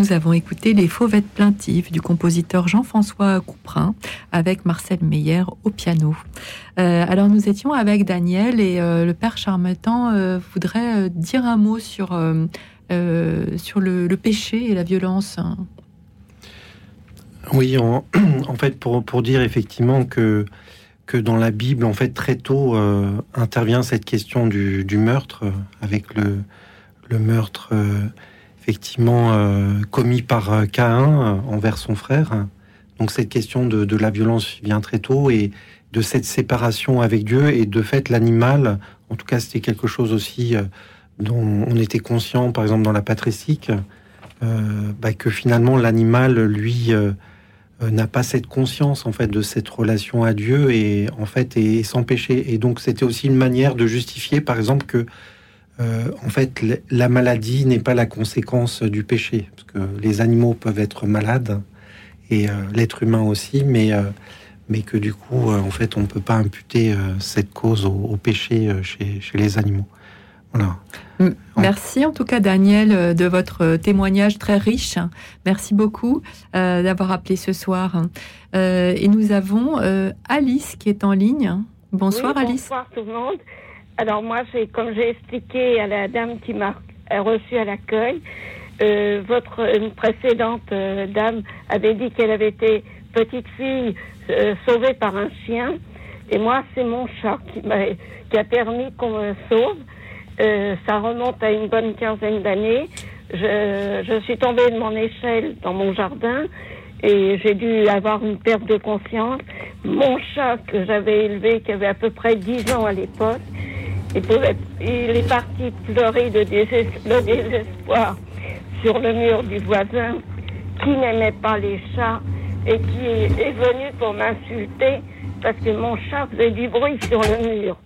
Nous avons écouté Les Fauvettes plaintives du compositeur Jean-François Couperin avec Marcel Meyer au piano. Euh, alors nous étions avec Daniel et euh, le père Charmetan euh, voudrait dire un mot sur, sur le, péché et la violence. Oui, en, fait, pour, pour, dire effectivement que, que dans la Bible, en fait, très tôt intervient cette question du, du meurtre avec le, le meurtre effectivement euh, commis par euh, Caïn euh, envers son frère. Donc cette question de, la violence vient très tôt et de cette séparation avec Dieu et de fait l'animal, en tout cas c'était quelque chose aussi dont on était conscient par exemple dans la patristique, bah, que finalement l'animal lui n'a pas cette conscience en fait de cette relation à Dieu et en fait est sans péché et donc c'était aussi une manière de justifier par exemple que euh, en fait, la maladie n'est pas la conséquence du péché, parce que les animaux peuvent être malades et euh, l'être humain aussi, mais euh, mais que du coup, en fait, on ne peut pas imputer cette cause au, péché chez, chez, les animaux. Voilà. Merci en tout cas Daniel de votre témoignage très riche. Merci beaucoup d'avoir appelé ce soir. et nous avons Alice qui est en ligne. Bonsoir Alice. Bonsoir tout le monde. Alors moi, j'ai, comme j'ai expliqué à la dame qui m'a reçu à l'accueil, euh, votre une précédente euh, dame avait dit qu'elle avait été petite fille euh, sauvée par un chien, et moi, c'est mon chat qui m'a qui a permis qu'on me sauve. ça remonte à une bonne quinzaine d'années. Je, je suis tombée de mon échelle dans mon jardin et j'ai dû avoir une perte de conscience. Mon chat que j'avais élevé, qui avait à peu près 10 ans à l'époque, il, est parti pleurer de désespoir sur le mur du voisin qui n'aimait pas les chats et qui est venu pour m'insulter parce que mon chat faisait du bruit sur le mur.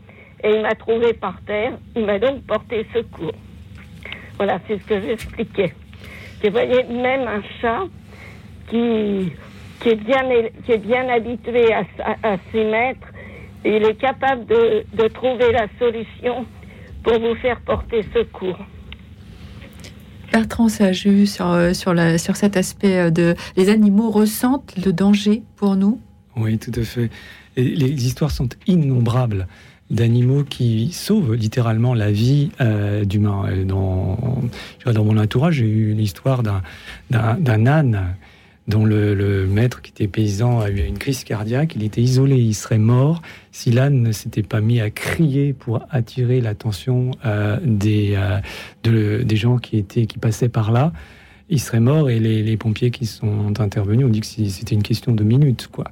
Et il m'a trouvé par terre, il m'a donc porté secours. Voilà, c'est ce que j'expliquais. Vous voyez, même un chat qui, qui, est, bien, qui est bien habitué à, à il est capable de, trouver la solution pour vous faire porter secours. Bertrand Saju, sur, euh, sur, la, sur cet aspect euh, de les animaux ressentent le danger pour nous? Oui, tout à fait. Et les histoires sont innombrables d'animaux qui sauvent littéralement la vie euh, d'humains. Dans, dans mon entourage, j'ai eu l'histoire d'un âne dont le, maître, qui était paysan, a eu une crise cardiaque. Il était isolé, il serait mort si l'âne ne s'était pas mis à crier pour attirer l'attention euh, des, euh, des gens qui, étaient, qui passaient par là. Il serait mort et les, pompiers qui sont intervenus ont dit que c'était une question de minutes, quoi.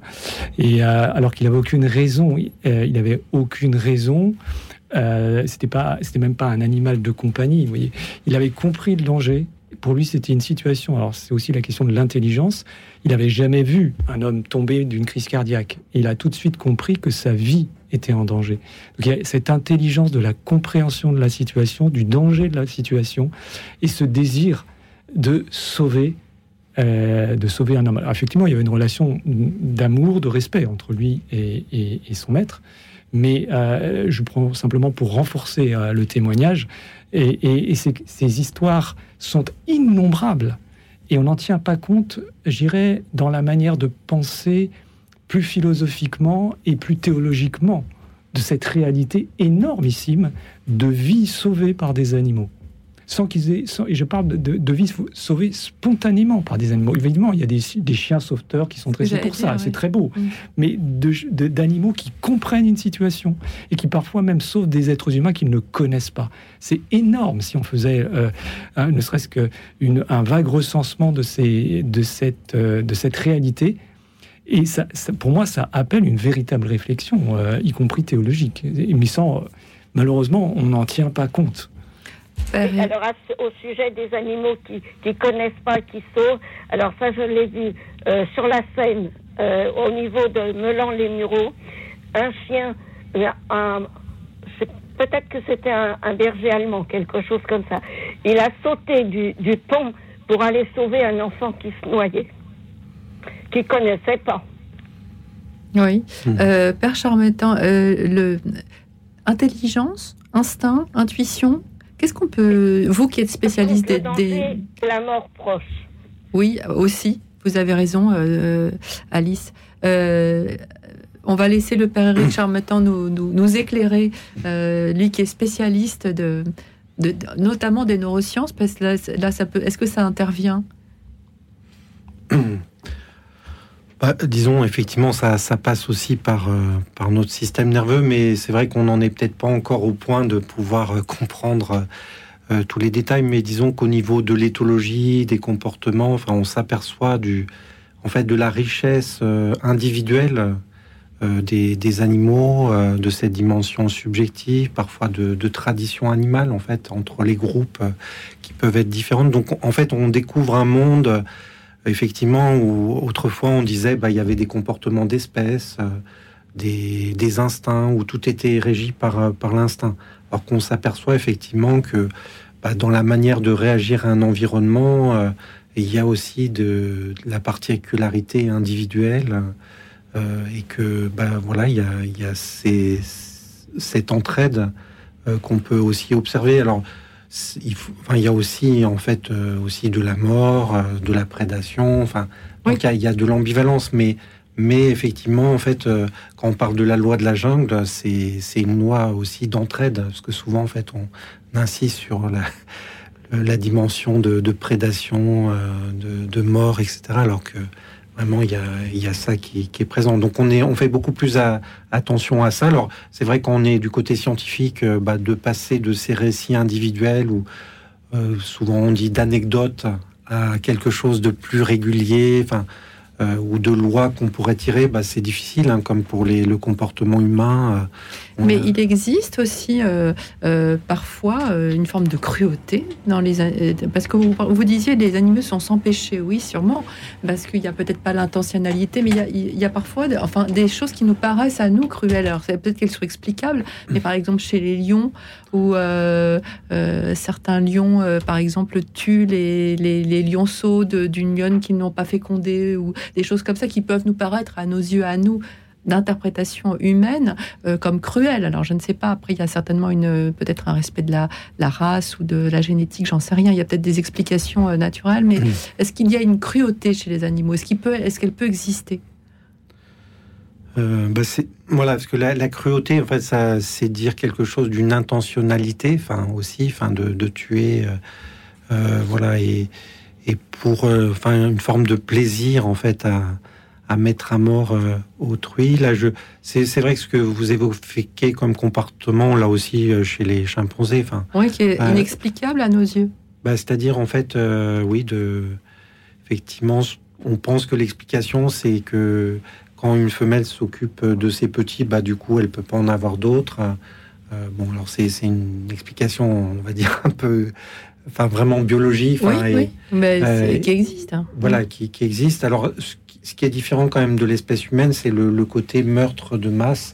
Et euh, alors qu'il n'avait aucune raison, il n'avait aucune raison. c'était pas, c'était même pas un animal de compagnie. Vous voyez, il avait compris le danger pour lui, c'était une situation. Alors, c'est aussi la question de l'intelligence. Il n'avait jamais vu un homme tomber d'une crise cardiaque. il a tout de suite compris que sa vie était en danger. Donc, il y a cette intelligence de la compréhension de la situation, du danger de la situation, et ce désir de sauver, euh, de sauver un homme. effectivement, il y avait une relation d'amour, de respect entre lui et, son maître. Mais euh, je prends simplement pour renforcer euh, le témoignage. Et, ces, histoires sont innombrables. Et on n'en tient pas compte, j'irais, dans la manière de penser plus philosophiquement et plus théologiquement de cette réalité énormissime de vie sauvée par des animaux sans qu'ils aient. et je parle de, de, vie sauvée spontanément par des animaux. Évidemment, il y a des, des chiens sauveteurs qui sont dressés pour ça, c'est très beau. Mm. Mais d'animaux qui comprennent une situation et qui parfois même sauvent des êtres humains qu'ils ne connaissent pas. C'est énorme si on faisait, euh, ne serait-ce qu'un vague recensement de, ces, de, cette, euh, de cette réalité. Et ça, pour moi, ça appelle une véritable réflexion, euh, y compris théologique. Mais sans, malheureusement, on n'en tient pas compte. Alors, au sujet des animaux qui ne connaissent pas, qui sauvent, alors ça, je l'ai vu euh, sur la Seine, euh, au niveau de Melan-les-Mureaux, un chien, un, peut-être que c'était un, berger allemand, quelque chose comme ça. Il a sauté du, pont pour aller sauver un enfant qui se noyait, qui connaissait pas. Oui. Hmm. Euh, Père Charmetan, le intelligence, instinct, intuition, Qu'est-ce qu'on peut, vous qui êtes spécialiste des, La mort proche. Oui, aussi. Vous avez raison, Alice. on va laisser le père Eric Charmetan nous, nous, éclairer, lui qui est spécialiste de, de, notamment des neurosciences, parce que là, ça peut. Est-ce que ça intervient? Bah, disons, effectivement, ça, ça passe aussi par, euh, par notre système nerveux, mais c'est vrai qu'on n'en est peut-être pas encore au point de pouvoir euh, comprendre euh, tous les détails, mais disons qu'au niveau de l'éthologie, des comportements, enfin, on s'aperçoit du, en fait, de la richesse individuelle des, des, animaux, de cette dimension subjective, parfois de, de tradition animale, en fait, entre les groupes qui peuvent être différentes. Donc, en fait, on découvre un monde effectivement, autrefois on disait bah, il y avait des comportements d'espèces, euh, des, instincts, où tout était régi par, euh, l'instinct. Alors qu'on s'aperçoit effectivement que bah, dans la manière de réagir à un environnement, euh, il y a aussi de, la particularité individuelle et que bah, voilà, il y a, il y a cette entraide qu'on peut aussi observer. Alors, il, enfin, il y a aussi en fait euh, aussi de la mort, euh, de la prédation. Enfin, il, y a, de l'ambivalence, mais mais effectivement, en fait, euh, quand on parle de la loi de la jungle, c'est une loi aussi d'entraide, parce que souvent, en fait, on insiste sur la, la dimension de, prédation, de, de, mort, etc. Alors que Vraiment, il y a, ça qui, est présent. Donc, on, est, on fait beaucoup plus attention à ça. Alors, c'est vrai qu'on est du côté scientifique, euh, bah, de passer de ces récits individuels où euh, souvent on dit d'anecdotes à quelque chose de plus régulier. Enfin, euh, ou de lois qu'on pourrait tirer, bah, c'est difficile, hein, comme pour le comportement humain. Mais il existe aussi euh, parfois une forme de cruauté dans les parce que vous, vous disiez les animaux sont sans péché, oui sûrement, parce qu'il n'y a peut-être pas l'intentionnalité, mais il y, a, il y a, parfois enfin des choses qui nous paraissent à nous cruelles. Alors c'est peut-être qu'elles sont explicables, mais par exemple chez les lions où certains lions, par exemple, tuent les, les, les lionceaux d'une lionne qu'ils n'ont pas fécondé ou des choses comme ça qui peuvent nous paraître à nos yeux, à nous, d'interprétation humaine euh, comme cruelle. Alors je ne sais pas. Après, il y a certainement une peut-être un respect de la, la, race ou de la génétique. J'en sais rien. Il y a peut-être des explications euh, naturelles. Mais est-ce qu'il y a une cruauté chez les animaux? Est-ce qu'il peut Est-ce qu'elle peut exister? Euh, bah voilà parce que la, la, cruauté en fait ça c'est dire quelque chose d'une intentionnalité enfin aussi enfin de, de tuer voilà et et pour euh, enfin une forme de plaisir en fait à, à mettre à mort euh, autrui. Là, je c'est vrai que ce que vous évoquez comme comportement là aussi euh, chez les chimpanzés, enfin oui, qui est inexplicable à nos yeux. Bah, c'est-à-dire en fait, oui, de effectivement, on pense que l'explication c'est que quand une femelle s'occupe de ses petits, bah du coup, elle peut pas en avoir d'autres. bon, alors c'est une explication, on va dire un peu enfin vraiment biologie, oui, oui. Mais euh, qui existe. Hein. Voilà, qui, qui, existe. Alors, ce qui est différent quand même de l'espèce humaine, c'est le, côté meurtre de masse,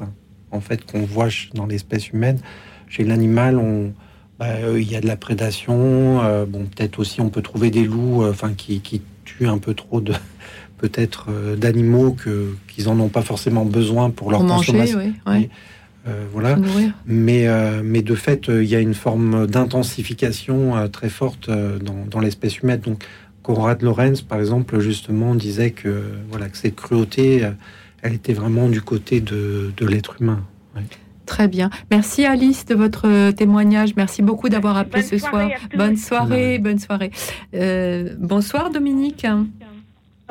en fait, qu'on voit dans l'espèce humaine. Chez l'animal, on, bah, euh, il y a de la prédation. Euh, bon, peut-être aussi, on peut trouver des loups, enfin, qui, qui, tuent un peu trop de peut-être d'animaux que qu'ils en ont pas forcément besoin pour leur consommation. Manger, oui, euh, voilà. Mais, euh, mais de fait, euh, il y a une forme d'intensification très forte dans, l'espèce humaine. Donc, Conrad Lorenz, par exemple, justement, disait que, voilà, que cette cruauté, elle était vraiment du côté de, l'être humain. Très bien. Merci Alice de votre témoignage. Merci beaucoup d'avoir appelé ce soir. Bonne soirée, bonne soirée. bonsoir Dominique.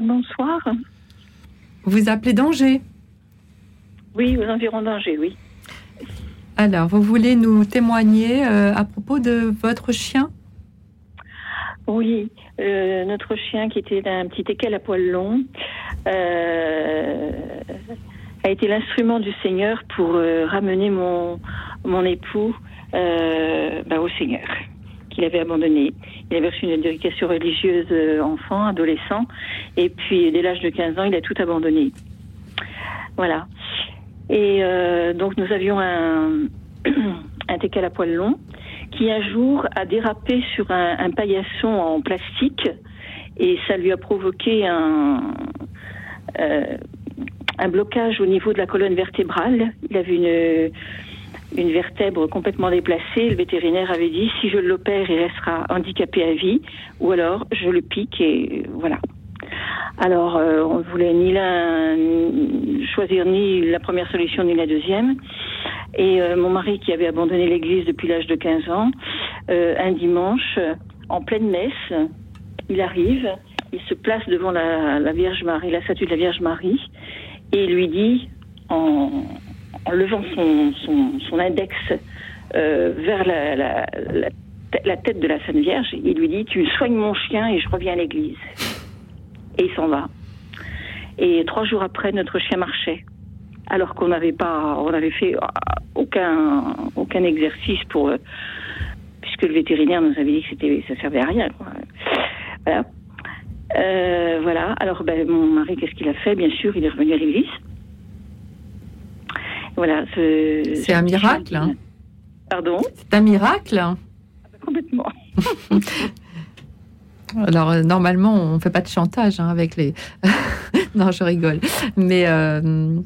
Bonsoir. Vous appelez d'Angers Oui, aux environs d'Angers, oui. Alors, vous voulez nous témoigner euh, à propos de votre chien? Oui, euh, notre chien qui était un petit équel à poil long euh, a été l'instrument du Seigneur pour ramener mon, mon époux bah, au Seigneur qu'il avait abandonné. Il avait reçu une éducation religieuse enfant, adolescent, et puis dès l'âge de 15 ans, il a tout abandonné. Voilà. Et euh, donc nous avions un, un teckel à poil long qui un jour a dérapé sur un, paillasson en plastique et ça lui a provoqué un, euh, un blocage au niveau de la colonne vertébrale. Il avait une, une vertèbre complètement déplacée. Le vétérinaire avait dit si je l'opère, il restera handicapé à vie, ou alors je le pique et voilà. Alors, euh, on voulait ni la, choisir ni la première solution ni la deuxième. Et euh, mon mari, qui avait abandonné l'église depuis l'âge de 15 ans, euh, un dimanche, en pleine messe, il arrive, il se place devant la, Vierge Marie, la statue de la Vierge Marie, et lui dit, en, en levant son, son, son index vers la, la, la, tête de la Sainte Vierge, il lui dit Tu soignes mon chien et je reviens à l'église. Et il s'en va. Et trois jours après, notre chien marchait. Alors qu'on n'avait pas, on n'avait fait aucun, aucun exercice pour, euh, puisque le vétérinaire nous avait dit que c'était, ça servait à rien. Voilà. Euh, voilà. Alors, ben, mon mari, qu'est-ce qu'il a fait? Bien sûr, il est revenu à l'église. Voilà. C'est un miracle. Hein. Pardon? C'est un miracle. Complètement. Alors euh, normalement, on fait pas de chantage hein, avec les. non, je rigole. Mais euh,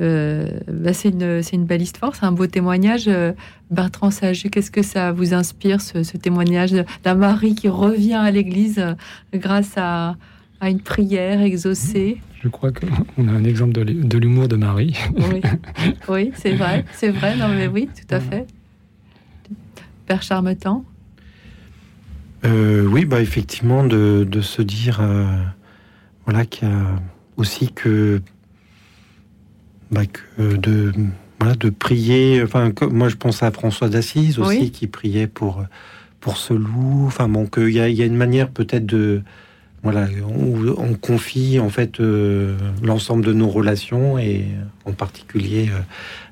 euh, bah, c'est une, une, belle histoire, c'est un beau témoignage. Bertrand Saget, qu'est-ce que ça vous inspire, ce, ce témoignage d'un mari qui revient à l'église grâce à, à une prière exaucée? Je crois qu'on a un exemple de l'humour de Marie. Oui, c'est vrai, c'est vrai, non mais oui, tout à fait. Père Charmetan euh, Oui, bah effectivement, de, se dire euh, voilà, qu'il y a aussi que, bah, de, de prier. Enfin, moi je pense à François d'Assise aussi, qui priait pour, pour ce loup. Enfin, bon, qu'il y, y a une manière peut-être de voilà, on, confie en fait euh, l'ensemble de nos relations et en particulier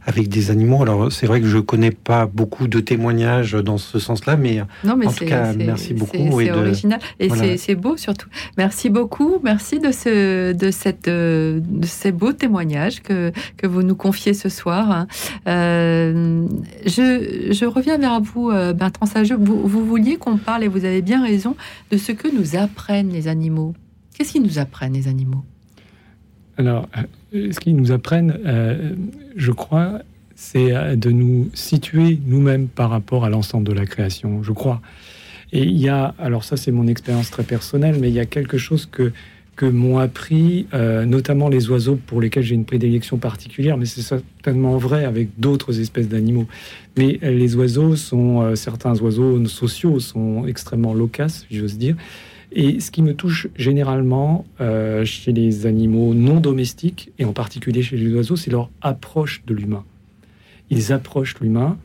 avec des animaux. Alors c'est vrai que je connais pas beaucoup de témoignages dans ce sens-là, mais, non, mais en tout cas merci beaucoup. C'est original et c'est beau surtout. Merci beaucoup, merci de ce de cette de ces beaux témoignages que que vous nous confiez ce soir. Euh, je, je reviens vers vous, Bertrand Sageux. Vous, vous vouliez qu'on parle et vous avez bien raison de ce que nous apprennent les animaux. Qu'est-ce qu'ils nous apprennent les animaux? Alors, euh, ce qu'ils nous apprennent, euh, je crois, c'est euh, de nous situer nous-mêmes par rapport à l'ensemble de la création, je crois. Et il y a, alors ça c'est mon expérience très personnelle, mais il y a quelque chose que, que m'ont appris, notamment les oiseaux pour lesquels j'ai une prédilection particulière, mais c'est certainement vrai avec d'autres espèces d'animaux. Mais les oiseaux sont, certains oiseaux sociaux sont extrêmement loquaces, j'ose dire. Et ce qui me touche généralement euh, chez les animaux non domestiques, et en particulier chez les oiseaux, c'est leur approche de l'humain. Ils approchent l'humain,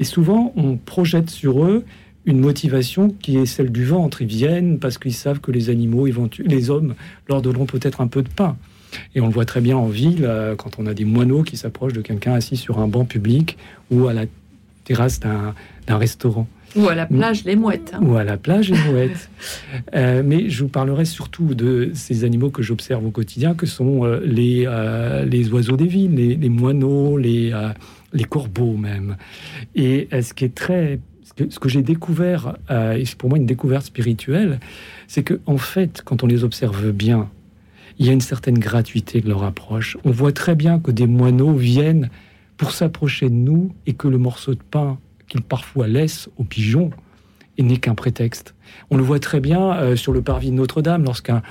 et souvent on projette sur eux une motivation qui est celle du ventre. Ils viennent parce qu'ils savent que les animaux, les hommes, leur donneront peut-être un peu de pain. Et on le voit très bien en ville, euh, quand on a des moineaux qui s'approchent de quelqu'un assis sur un banc public ou à la terrasse d'un restaurant. Ou à la plage, les mouettes. Hein. Ou à la plage, les mouettes. Euh, mais je vous parlerai surtout de ces animaux que j'observe au quotidien, que sont euh, les, euh, les oiseaux des villes, les, moineaux, les, les corbeaux même. Et ce qui est très... Ce que, j'ai découvert, et c'est pour moi une découverte spirituelle, c'est que en fait, quand on les observe bien, il y a une certaine gratuité de leur approche. On voit très bien que des moineaux viennent pour s'approcher de nous et que le morceau de pain qu'il parfois laisse aux pigeons et n'est qu'un prétexte. On le voit très bien euh, sur le parvis de Notre-Dame lorsqu'un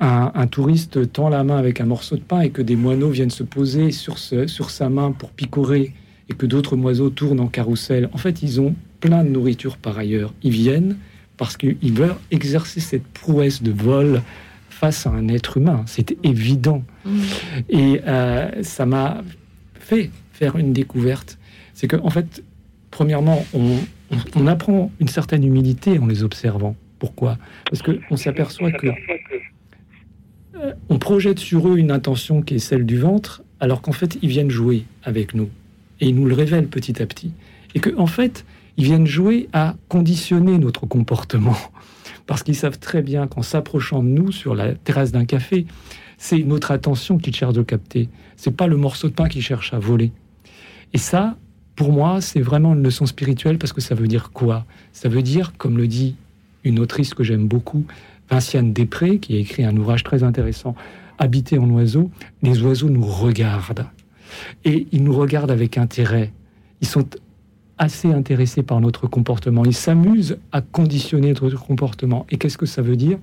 un, touriste tend la main avec un morceau de pain et que des moineaux viennent se poser sur, sur sa main pour picorer et que d'autres oiseaux tournent en carrousel. En fait, ils ont plein de nourriture par ailleurs. Ils viennent parce qu'ils veulent exercer cette prouesse de vol face à un être humain. C'est évident. Mmh. Et euh, ça m'a fait faire une découverte. C'est que, en fait, premièrement, on, apprend une certaine humilité en les observant. Pourquoi? Parce qu'on s'aperçoit que euh, on projette sur eux une intention qui est celle du ventre, alors qu'en fait, ils viennent jouer avec nous. Et ils nous le révèlent petit à petit. Et qu'en en fait, ils viennent jouer à conditionner notre comportement. Parce qu'ils savent très bien qu'en s'approchant de nous sur la terrasse d'un café, c'est notre attention qu'ils cherchent de capter. C'est pas le morceau de pain qu'ils cherchent à voler. Et ça, pour moi, c'est vraiment une leçon spirituelle parce que ça veut dire quoi? Ça veut dire, comme le dit une autrice que j'aime beaucoup, Vinciane Després, qui a écrit un ouvrage très intéressant, Habiter en oiseau, les oiseaux nous regardent. Et ils nous regardent avec intérêt. ils sont assez intéressés par notre comportement. Ils s'amusent à conditionner notre comportement. Et qu'est-ce que ça veut dire?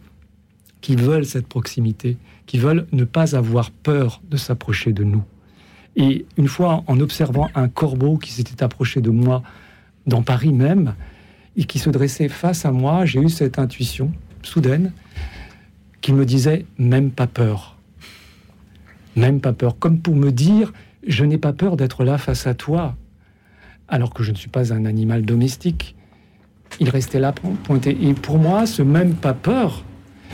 Qu'ils veulent cette proximité, qu'ils veulent ne pas avoir peur de s'approcher de nous. Et une fois, en observant un corbeau qui s'était approché de moi dans Paris même, et qui se dressait face à moi, j'ai eu cette intuition soudaine qui me disait même pas peur. Même pas peur. Comme pour me dire, je n'ai pas peur d'être là face à toi, alors que je ne suis pas un animal domestique. Il restait là pointé. Et pour moi, ce même pas peur,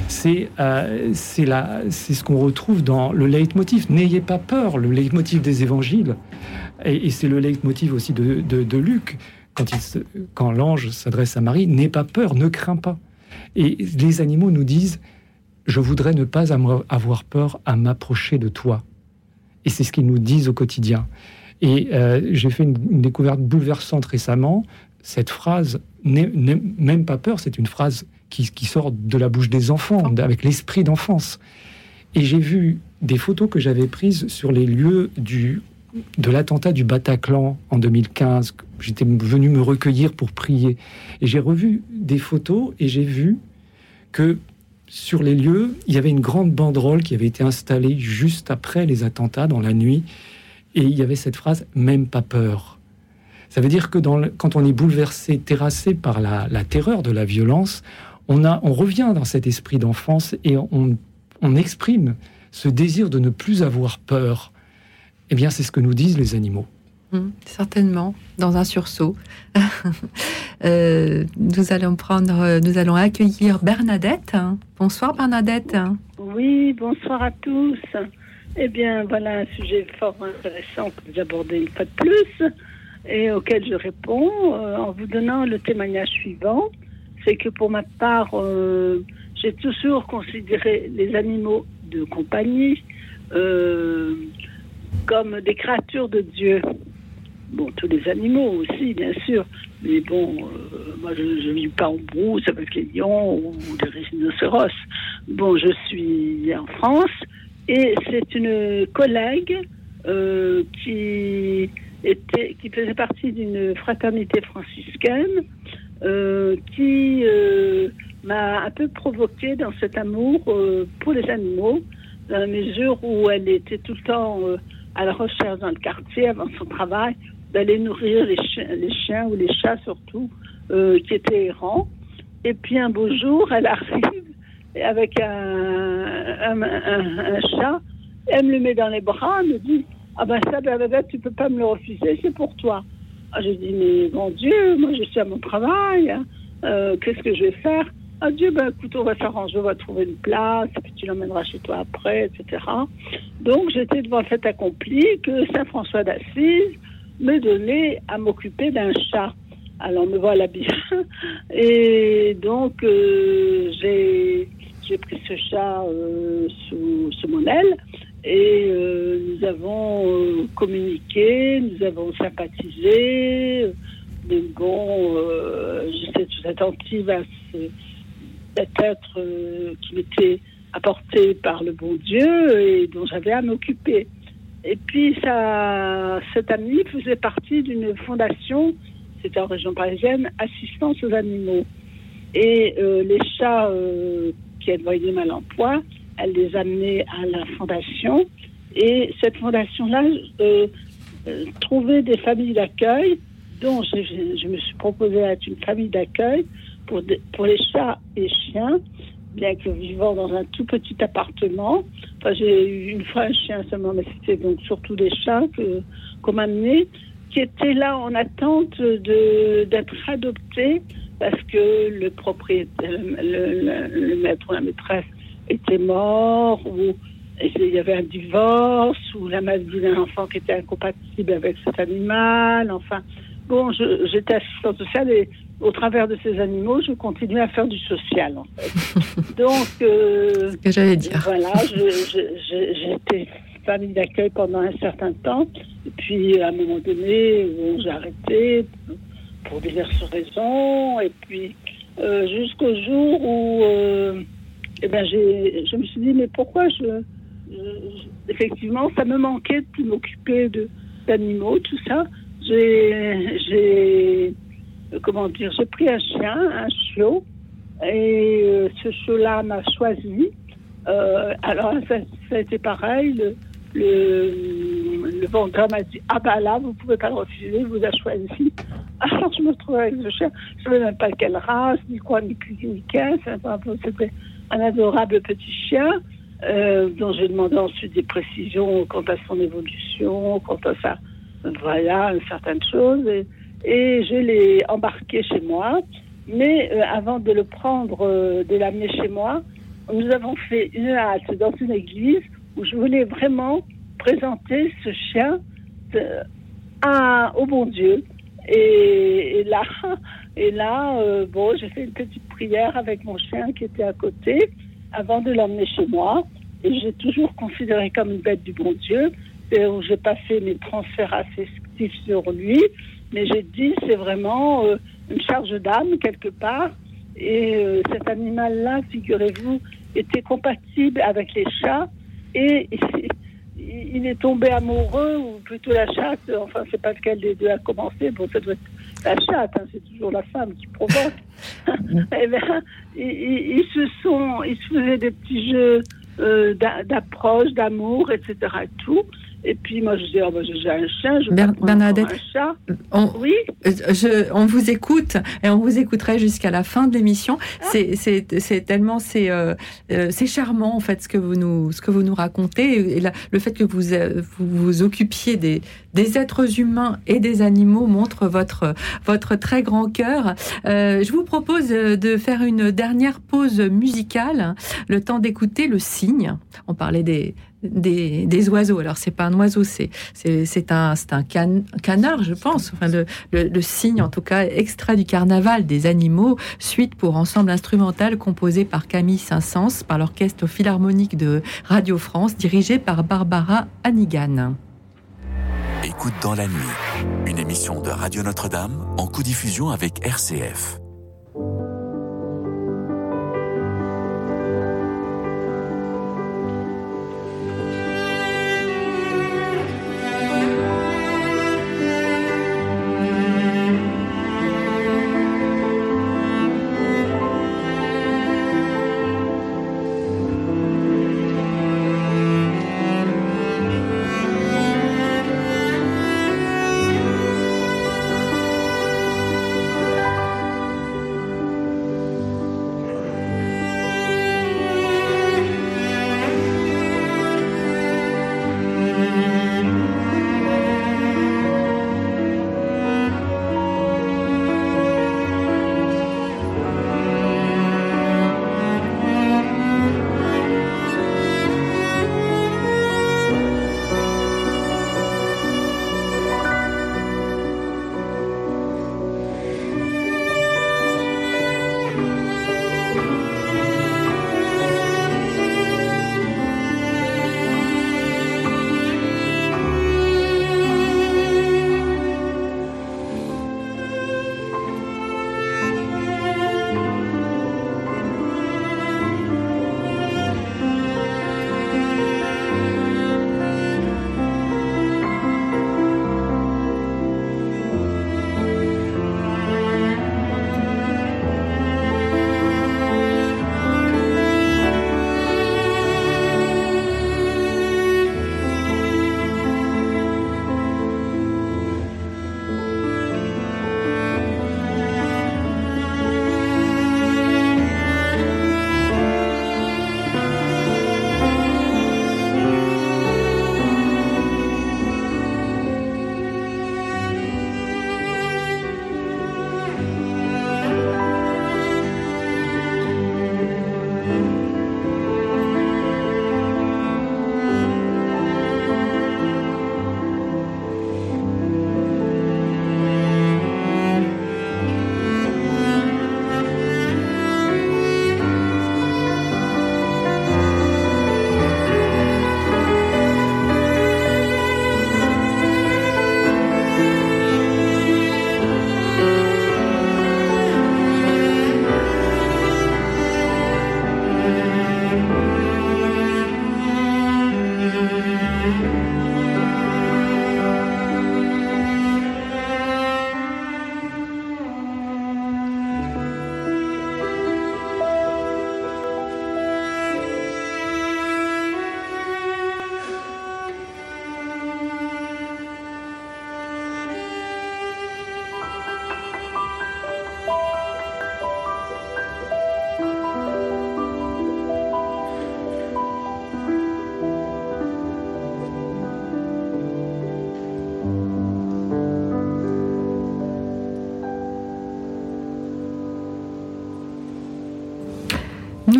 c'est euh, c'est ce qu'on retrouve dans le leitmotiv. N'ayez pas peur, le leitmotiv des évangiles. Et, c'est le leitmotiv aussi de, de, Luc, quand, quand l'ange s'adresse à Marie, n'aie pas peur, ne crains pas. Et les animaux nous disent, je voudrais ne pas avoir peur à m'approcher de toi. Et c'est ce qu'ils nous disent au quotidien. Et euh, j'ai fait une, découverte bouleversante récemment. Cette phrase, même pas peur, c'est une phrase qui, sort de la bouche des enfants, avec l'esprit d'enfance. Et j'ai vu des photos que j'avais prises sur les lieux du, de l'attentat du Bataclan en 2015. J'étais venu me recueillir pour prier. Et j'ai revu des photos et j'ai vu que sur les lieux, il y avait une grande banderole qui avait été installée juste après les attentats dans la nuit. Et il y avait cette phrase Même pas peur. Ça veut dire que dans quand on est bouleversé, terrassé par la, la terreur de la violence, on, a, on revient dans cet esprit d'enfance et on, exprime ce désir de ne plus avoir peur. Eh bien, c'est ce que nous disent les animaux. Hum, certainement, dans un sursaut. Euh, nous allons prendre, nous allons accueillir Bernadette. Bonsoir Bernadette. Oui, bonsoir à tous. Eh bien, voilà un sujet fort intéressant que vous abordez une fois de plus et auquel je réponds euh, en vous donnant le témoignage suivant c'est que pour ma part, euh, j'ai toujours considéré les animaux de compagnie euh, comme des créatures de Dieu. Bon, tous les animaux aussi, bien sûr, mais bon, euh, moi je ne vis pas en brousse avec les lions ou les rhinocéros. Bon, je suis en France et c'est une collègue qui était, qui faisait partie d'une fraternité franciscaine qui euh, m'a un peu provoqué dans cet amour euh, pour les animaux, dans la mesure où elle était tout le temps à la recherche dans le quartier avant son travail d'aller nourrir les, chiens ou les chats surtout qui étaient errants. Et puis un beau jour, elle arrive avec un, chat, elle me le met dans les bras, elle me dit Ah ben ça, ben, tu peux pas me le refuser, c'est pour toi. Ah, j'ai dit, mais mon Dieu, moi je suis à mon travail, hein. euh, qu'est-ce que je vais faire? Ah Dieu, ben écoute, on va s'arranger, on va trouver une place, et puis tu l'emmèneras chez toi après, etc. Donc j'étais devant le fait accompli que Saint François d'Assise me donnait à m'occuper d'un chat. Alors me voilà bien. Et donc euh, j'ai pris ce chat euh, sous, sous, mon aile et euh, nous avons euh, communiqué, nous avons sympathisé. Mais bon, euh, j'étais tout attentive à cet être qui m'était apporté par le bon Dieu et dont j'avais à m'occuper. Et puis, ça, cet ami faisait partie d'une fondation, c'était en région parisienne, Assistance aux animaux. Et les chats qui avaient mal en elle les amenait à la fondation. Et cette fondation-là euh, euh, trouvait des familles d'accueil, dont je, me suis proposée d'être une famille d'accueil pour, pour les chats et chiens, bien que vivant dans un tout petit appartement. Enfin, j'ai eu une fois un chien seulement, mais c'était donc surtout des chats qu'on m'a amené, qui étaient là en attente d'être adoptés parce que le propriétaire, le maître ou la maîtresse était mort, ou il y avait un divorce, ou la maladie d'un enfant qui était incompatible avec cet animal. Enfin, bon, j'étais assistante sociale et au travers de ces animaux, je continuais à faire du social. En fait. Donc, euh, ce que j'allais dire. Voilà, j'étais famille d'accueil pendant un certain temps. Et puis, à un moment donné, j'ai arrêté pour diverses raisons. Et puis, euh, jusqu'au jour où euh, eh ben, je me suis dit, mais pourquoi je, effectivement, ça me manquait de m'occuper d'animaux, tout ça. j'ai, comment dire, j'ai pris un chien, un chiot, et euh, ce chiot-là m'a choisi. Euh, alors, ça, a été pareil. Le, le, le m'a dit Ah, bah là, vous pouvez pas le refuser, vous a choisi. Alors, je me trouvais avec ce chien. Je ne sais même pas quelle race, ni quoi, ni qui, ni qu'est. C'était un adorable petit chien. Euh, dont j'ai demandé ensuite des précisions quant à son évolution, quant à ça, voilà, certaines choses. Et, et je l'ai embarqué chez moi. Mais euh, avant de le prendre, euh, de l'amener chez moi, nous avons fait une halte dans une église où je voulais vraiment présenter ce chien à, au bon Dieu. Et, là, et là bon, j'ai fait une petite prière avec mon chien qui était à côté avant de l'emmener chez moi. Et j'ai toujours considéré comme une bête du bon Dieu, où j'ai pas fait mes transferts affectifs sur lui, mais j'ai dit c'est vraiment euh, une charge d'âme quelque part. Et euh, cet animal-là, figurez-vous, était compatible avec les chats. Et il est tombé amoureux, ou plutôt la chatte, enfin, c'est pas lequel des deux a commencé, bon, ça doit être la chatte, hein, c'est toujours la femme qui provoque. eh bien, ils, se sont, ils se faisaient des petits jeux euh, d'approche, d'amour, etc. Et tout. Et puis moi je dis, oh, bah, j'ai un chien, je Bernadette, un chat. On, oui euh, je, on vous écoute et on vous écouterait jusqu'à la fin de l'émission. Ah. C'est tellement c'est euh, euh, charmant en fait ce que vous nous ce que vous nous racontez et le fait que vous, vous vous occupiez des des êtres humains et des animaux montre votre votre très grand cœur. je vous propose de faire une dernière pause musicale, le temps d'écouter le cygne. On parlait des des, oiseaux. Alors, c'est pas un oiseau, c'est un, un canard, je pense. Enfin, le, le, signe, en tout cas, extrait du carnaval des animaux, suite pour ensemble instrumental composé par Camille Saint-Saëns, par l'orchestre philharmonique de Radio France, dirigé par Barbara Hannigan. Écoute dans la nuit, une émission de Radio Notre-Dame en co-diffusion avec RCF.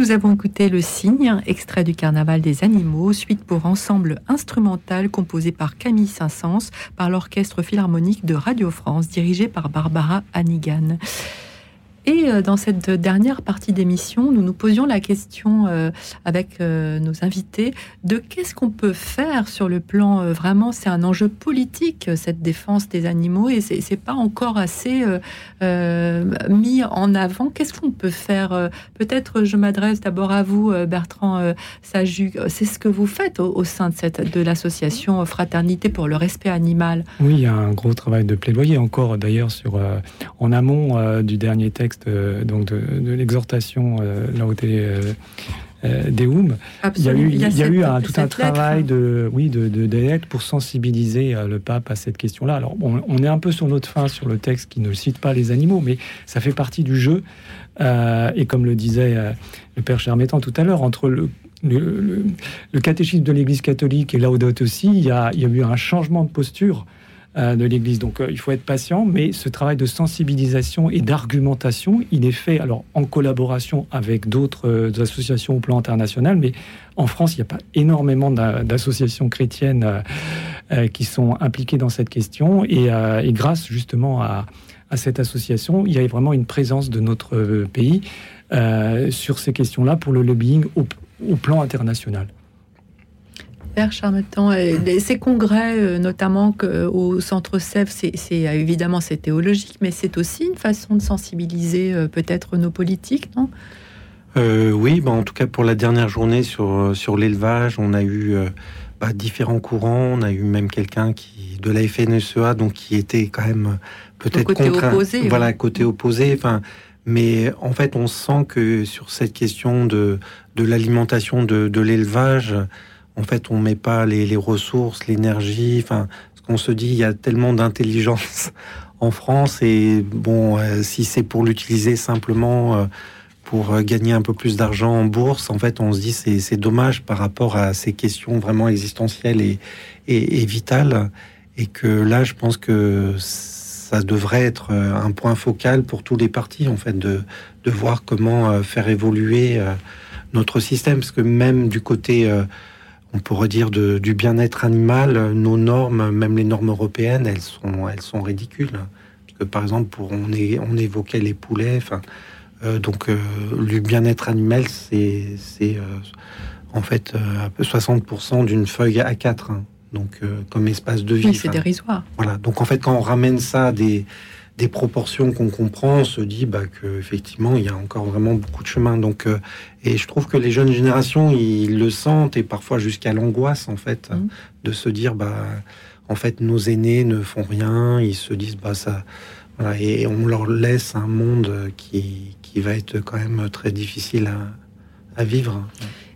Nous avons écouté Le Cygne, extrait du Carnaval des animaux, suite pour ensemble instrumental composé par Camille Saint-Saëns par l'Orchestre Philharmonique de Radio France, dirigé par Barbara Hannigan. Et euh, dans cette dernière partie d'émission, nous nous posions la question euh, avec euh, nos invités de qu'est-ce qu'on peut faire sur le plan vraiment, c'est un enjeu politique cette défense des animaux et c'est pas encore assez mis en avant. Qu'est-ce qu'on peut faire Peut-être je m'adresse d'abord à vous, Bertrand Saju. C'est ce que vous faites au, sein de de l'association Fraternité pour le respect animal. Oui, il y a un gros travail de plaidoyer encore d'ailleurs en amont du dernier texte euh, donc de, l'exhortation euh, euh, Deum, il y a eu, il y a, eu un, tout un travail de, oui, de, de, pour sensibiliser le pape à cette question-là. Alors, on est un peu sur notre fin sur le texte qui ne cite pas les animaux, mais ça fait partie du jeu. et comme le disait le père Chermétan tout à l'heure, entre le, le, le, catéchisme de l'Église catholique et Laudato aussi, il y, a, il y a eu un changement de posture de l'Église. Donc euh, il faut être patient, mais ce travail de sensibilisation et d'argumentation, il est fait alors en collaboration avec d'autres euh, associations au plan international, mais en France, il n'y a pas énormément d'associations chrétiennes qui sont impliquées dans cette question, et, grâce justement à, cette association, il y a vraiment une présence de notre pays sur ces questions-là pour le lobbying au plan international. Père Charmetan, ces congrès, euh, notamment au Centre Sèvres, c'est euh, évidemment c'est théologique, mais c'est aussi une façon de sensibiliser euh, peut-être nos politiques, non? Oui, bah, en tout cas pour la dernière journée sur, sur l'élevage, on a eu bah, différents courants. On a eu même quelqu'un qui de la FNSEA, donc qui était quand même peut-être contre, opposé, voilà, côté opposé. Enfin, mais en fait, on sent que sur cette question de, de l'alimentation de, de l'élevage, en fait, on met pas les, ressources, l'énergie. Enfin, ce qu'on se dit, il y a tellement d'intelligence en France et bon, euh, si c'est pour l'utiliser simplement euh, pour euh, gagner un peu plus d'argent en bourse, en fait, on se dit c'est, c'est dommage par rapport à ces questions vraiment existentielles et, et, vitales. Et que là, je pense que ça devrait être un point focal pour tous les partis, en fait, de, de voir comment faire évoluer notre système. Parce que même du côté on pourrait dire du bien-être animal, nos normes, même les normes européennes, elles sont, elles sont ridicules. Parce que par exemple, pour, on, on évoquait les poulets, enfin, euh, donc euh, le bien-être animal, c'est, c'est euh, en fait un peu 60% d'une feuille A4, hein. donc comme espace de vie. c'est dérisoire. Voilà, donc en fait, quand on ramène ça des des proportions qu'on comprend, on se dit bah, qu'effectivement, il y a encore vraiment beaucoup de chemin. Donc, euh, et je trouve que les jeunes générations, ils le sentent, et parfois jusqu'à l'angoisse, en fait, mmh. de se dire, bah, en fait, nos aînés ne font rien, ils se disent, bah, ça. et on leur laisse un monde qui, qui va être quand même très difficile à, à vivre.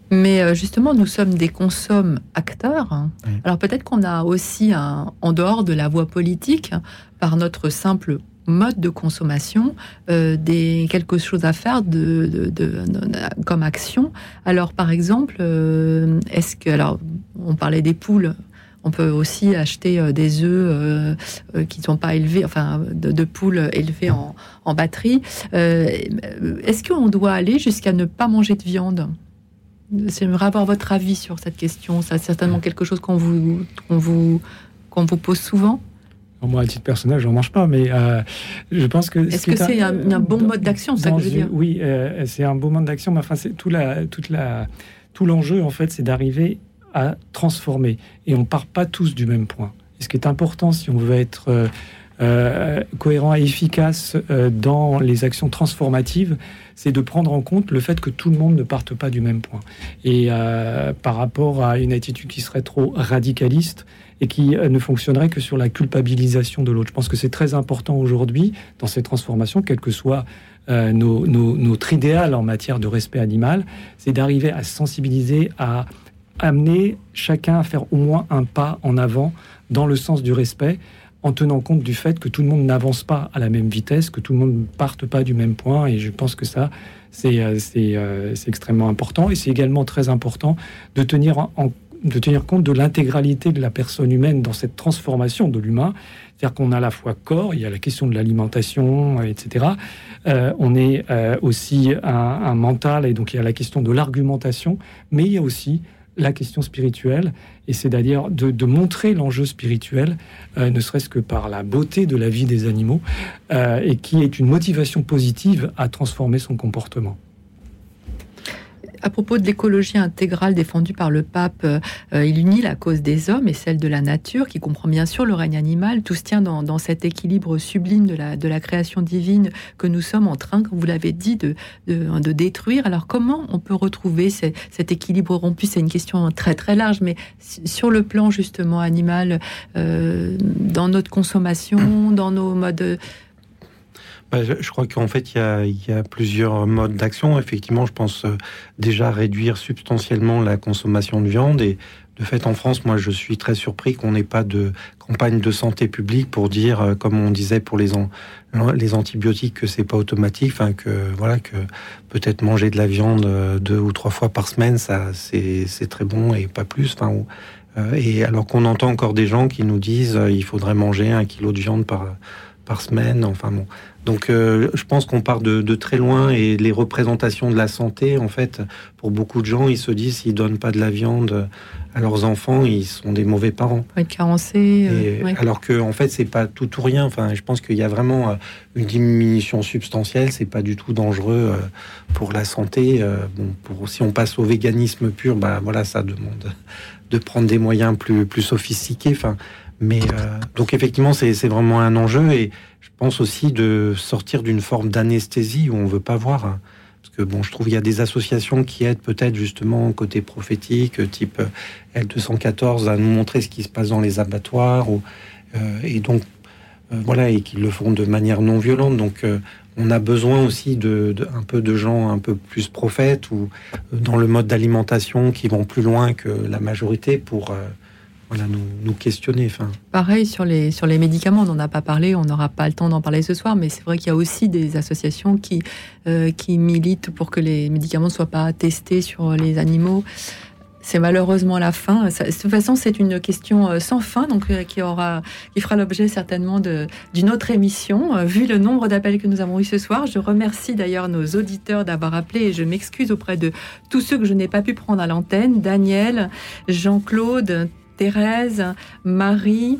Mais euh, justement, nous sommes des consommes acteurs. Alors peut-être qu'on a aussi, un, en dehors de la voie politique, par notre simple mode de consommation, euh, des, quelque chose à faire de, comme action. Alors par exemple, euh, est-ce que, alors on parlait des poules, on peut aussi acheter des œufs qui ne sont pas élevés, enfin de, poules élevées en, en batterie. Est-ce qu'on doit aller jusqu'à ne pas manger de viande? J'aimerais avoir votre avis sur cette question. C'est certainement quelque chose qu'on vous, vous, qu'on vous pose souvent. Moi, à titre personnel, je n'en mange pas, mais euh, je pense que. Est-ce que c'est un, bon mode d'action, ça que je veux dire Oui, euh, c'est un bon mode d'action, mais enfin, c'est tout la, toute la, tout l'enjeu en fait, c'est d'arriver à transformer, et on part pas tous du même point. Et ce qui est important, si on veut être euh, cohérent et efficace dans les actions transformatives, c'est de prendre en compte le fait que tout le monde ne parte pas du même point. Et par rapport à une attitude qui serait trop radicaliste et qui ne fonctionnerait que sur la culpabilisation de l'autre. Je pense que c'est très important aujourd'hui dans ces transformations, quel que soit notre idéal en matière de respect animal, c'est d'arriver à sensibiliser, à amener chacun à faire au moins un pas en avant dans le sens du respect en tenant compte du fait que tout le monde n'avance pas à la même vitesse, que tout le monde ne parte pas du même point. Et je pense que ça, c'est euh, euh, extrêmement important. Et c'est également très important de tenir, de tenir compte de l'intégralité de la personne humaine dans cette transformation de l'humain. C'est-à-dire qu'on a à la fois corps, il y a la question de l'alimentation, etc. on est aussi un, un, mental, et donc il y a la question de l'argumentation, mais il y a aussi la question spirituelle, et c'est d'ailleurs de, montrer l'enjeu spirituel, euh, ne serait-ce que par la beauté de la vie des animaux, euh, et qui est une motivation positive à transformer son comportement à propos de l'écologie intégrale défendue par le pape, euh, il unit la cause des hommes et celle de la nature, qui comprend bien sûr le règne animal. Tout se tient dans, cet équilibre sublime de la, création divine que nous sommes en train, comme vous l'avez dit, de, de, détruire. Alors comment on peut retrouver cet équilibre rompu? C'est une question très très large, mais sur le plan justement animal, euh, dans notre consommation, dans nos modes bah, je, crois qu'en fait, il y, a, plusieurs modes d'action. Effectivement, je pense euh, déjà réduire substantiellement la consommation de viande. Et de fait, en France, moi, je suis très surpris qu'on n'ait pas de campagne de santé publique pour dire, euh, comme on disait pour les, les antibiotiques, que c'est pas automatique. Enfin, que voilà, que peut-être manger de la viande euh, deux ou trois fois par semaine, ça, c'est très bon et pas plus. Enfin, et alors qu'on entend encore des gens qui nous disent, il faudrait manger un kilo de viande par par semaine. Enfin bon, donc euh, je pense qu'on part de, très loin et les représentations de la santé, en fait, pour beaucoup de gens, ils se disent s'ils donnent pas de la viande à leurs enfants, ils sont des mauvais parents. Être carencés. Euh, alors que en fait, c'est pas tout ou rien. Enfin, je pense qu'il y a vraiment euh, une diminution substantielle. C'est pas du tout dangereux pour la santé. Bon, pour, si on passe au véganisme pur, bah voilà, ça demande de prendre des moyens plus plus sophistiqués. Enfin, mais donc effectivement, c'est vraiment un enjeu et je pense aussi de sortir d'une forme d'anesthésie où on veut pas voir. Hein. Parce que bon, je trouve qu'il y a des associations qui aident peut-être justement côté prophétique, type L214, à nous montrer ce qui se passe dans les abattoirs. Ou, euh, et donc, euh, voilà, et qui le font de manière non violente. Donc, euh, on a besoin aussi de, un peu de gens un peu plus prophètes ou dans le mode d'alimentation qui vont plus loin que la majorité pour voilà, nous, questionner. Pareil sur les, sur les médicaments, on n'en a pas parlé, on n'aura pas le temps d'en parler ce soir, mais c'est vrai qu'il y a aussi des associations qui, euh, qui militent pour que les médicaments ne soient pas testés sur les animaux. C'est malheureusement la fin. de toute façon, c'est une question euh, sans fin, donc euh, qui aura, qui fera l'objet certainement d'une autre émission. Vu le nombre d'appels que nous avons eu ce soir, je remercie d'ailleurs nos auditeurs d'avoir appelé et je m'excuse auprès de tous ceux que je n'ai pas pu prendre à l'antenne. Daniel, Jean-Claude, Thérèse, Marie,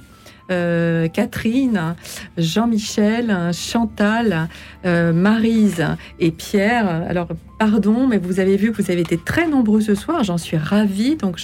euh, Catherine, Jean-Michel, Chantal, euh, Marise et Pierre. Alors pardon, mais vous avez vu que vous avez été très nombreux ce soir. J'en suis ravie. Donc,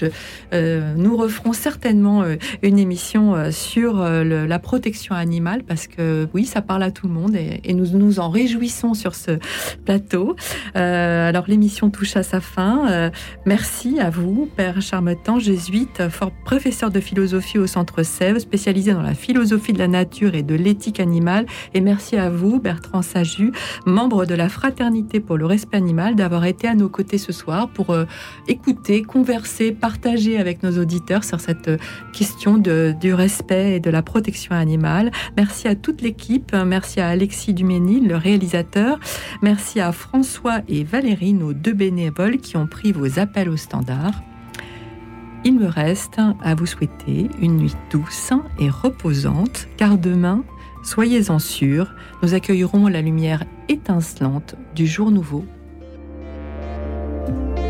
euh, nous referons certainement euh, une émission euh, sur la protection animale parce que oui, ça parle à tout le monde et, nous nous en réjouissons sur ce plateau. alors, l'émission touche à sa fin. merci à vous, Père Charmetan, jésuite, professeur de philosophie au Centre Sèvres, spécialisé dans la philosophie de la nature et de l'éthique animale. Et merci à vous, Bertrand Saju, membre de la Fraternité pour le respect animal d'avoir été à nos côtés ce soir pour euh, écouter, converser, partager avec nos auditeurs sur cette euh, question du respect et de la protection animale. Merci à toute l'équipe, merci à Alexis Duménil, le réalisateur, merci à François et Valérie, nos deux bénévoles qui ont pris vos appels au standard. Il me reste à vous souhaiter une nuit douce et reposante, car demain, soyez-en sûrs, nous accueillerons la lumière étincelante du jour nouveau Bye.